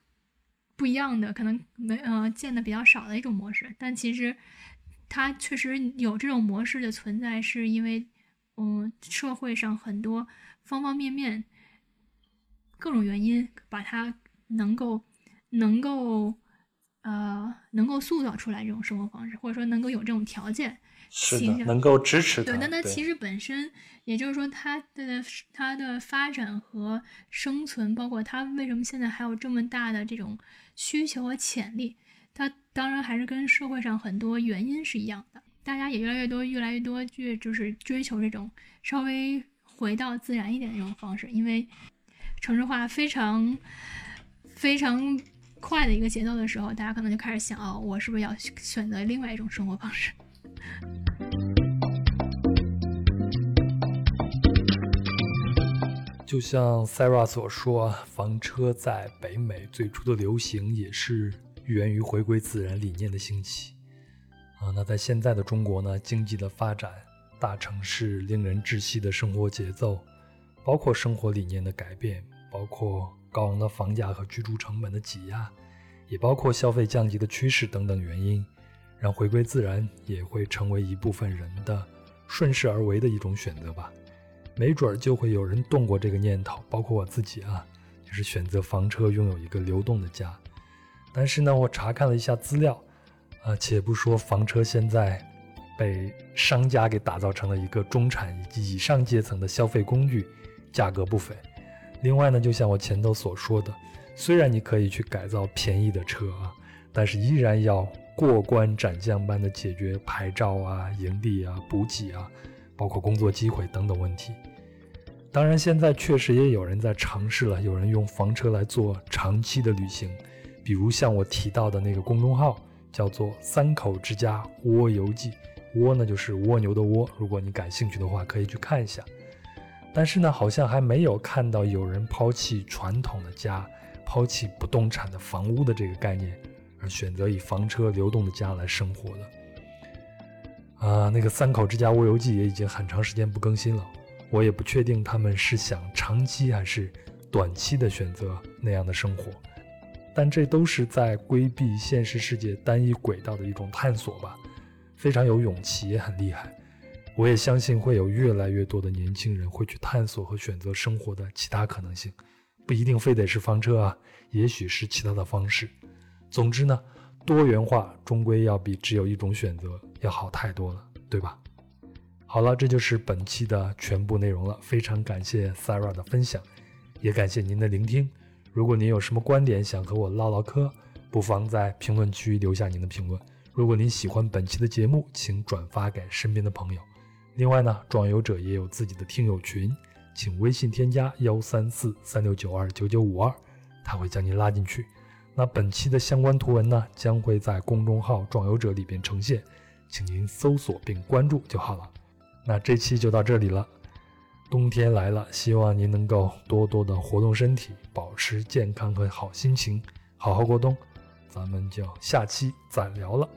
不一样的，可能没呃见的比较少的一种模式，但其实它确实有这种模式的存在，是因为嗯社会上很多方方面面各种原因把它能够能够呃能够塑造出来这种生活方式，或者说能够有这种条件。是的，能够支持对，那它其实本身，也就是说，它的它的发展和生存，包括它为什么现在还有这么大的这种需求和潜力，它当然还是跟社会上很多原因是一样的。大家也越来越多、越来越多，去就是追求这种稍微回到自然一点的这种方式，因为城市化非常非常快的一个节奏的时候，大家可能就开始想，哦，我是不是要选择另外一种生活方式？就像 Sarah 所说，房车在北美最初的流行也是源于回归自然理念的兴起。啊，那在现在的中国呢，经济的发展、大城市令人窒息的生活节奏，包括生活理念的改变，包括高昂的房价和居住成本的挤压，也包括消费降级的趋势等等原因。让回归自然也会成为一部分人的顺势而为的一种选择吧，没准儿就会有人动过这个念头，包括我自己啊，就是选择房车拥有一个流动的家。但是呢，我查看了一下资料，啊，且不说房车现在被商家给打造成了一个中产以及以上阶层的消费工具，价格不菲。另外呢，就像我前头所说的，虽然你可以去改造便宜的车啊，但是依然要。过关斩将般的解决牌照啊、营地啊、补给啊，包括工作机会等等问题。当然，现在确实也有人在尝试了，有人用房车来做长期的旅行，比如像我提到的那个公众号，叫做“三口之家蜗游记”，蜗呢就是蜗牛的蜗。如果你感兴趣的话，可以去看一下。但是呢，好像还没有看到有人抛弃传统的家，抛弃不动产的房屋的这个概念。而选择以房车流动的家来生活的，啊，那个三口之家蜗游记也已经很长时间不更新了。我也不确定他们是想长期还是短期的选择那样的生活，但这都是在规避现实世界单一轨道的一种探索吧，非常有勇气，也很厉害。我也相信会有越来越多的年轻人会去探索和选择生活的其他可能性，不一定非得是房车啊，也许是其他的方式。总之呢，多元化终归要比只有一种选择要好太多了，对吧？好了，这就是本期的全部内容了。非常感谢 Sarah 的分享，也感谢您的聆听。如果您有什么观点想和我唠唠嗑，不妨在评论区留下您的评论。如果您喜欢本期的节目，请转发给身边的朋友。另外呢，壮游者也有自己的听友群，请微信添加幺三四三六九二九九五二，他会将您拉进去。那本期的相关图文呢，将会在公众号“壮游者”里边呈现，请您搜索并关注就好了。那这期就到这里了，冬天来了，希望您能够多多的活动身体，保持健康和好心情，好好过冬。咱们就下期再聊了。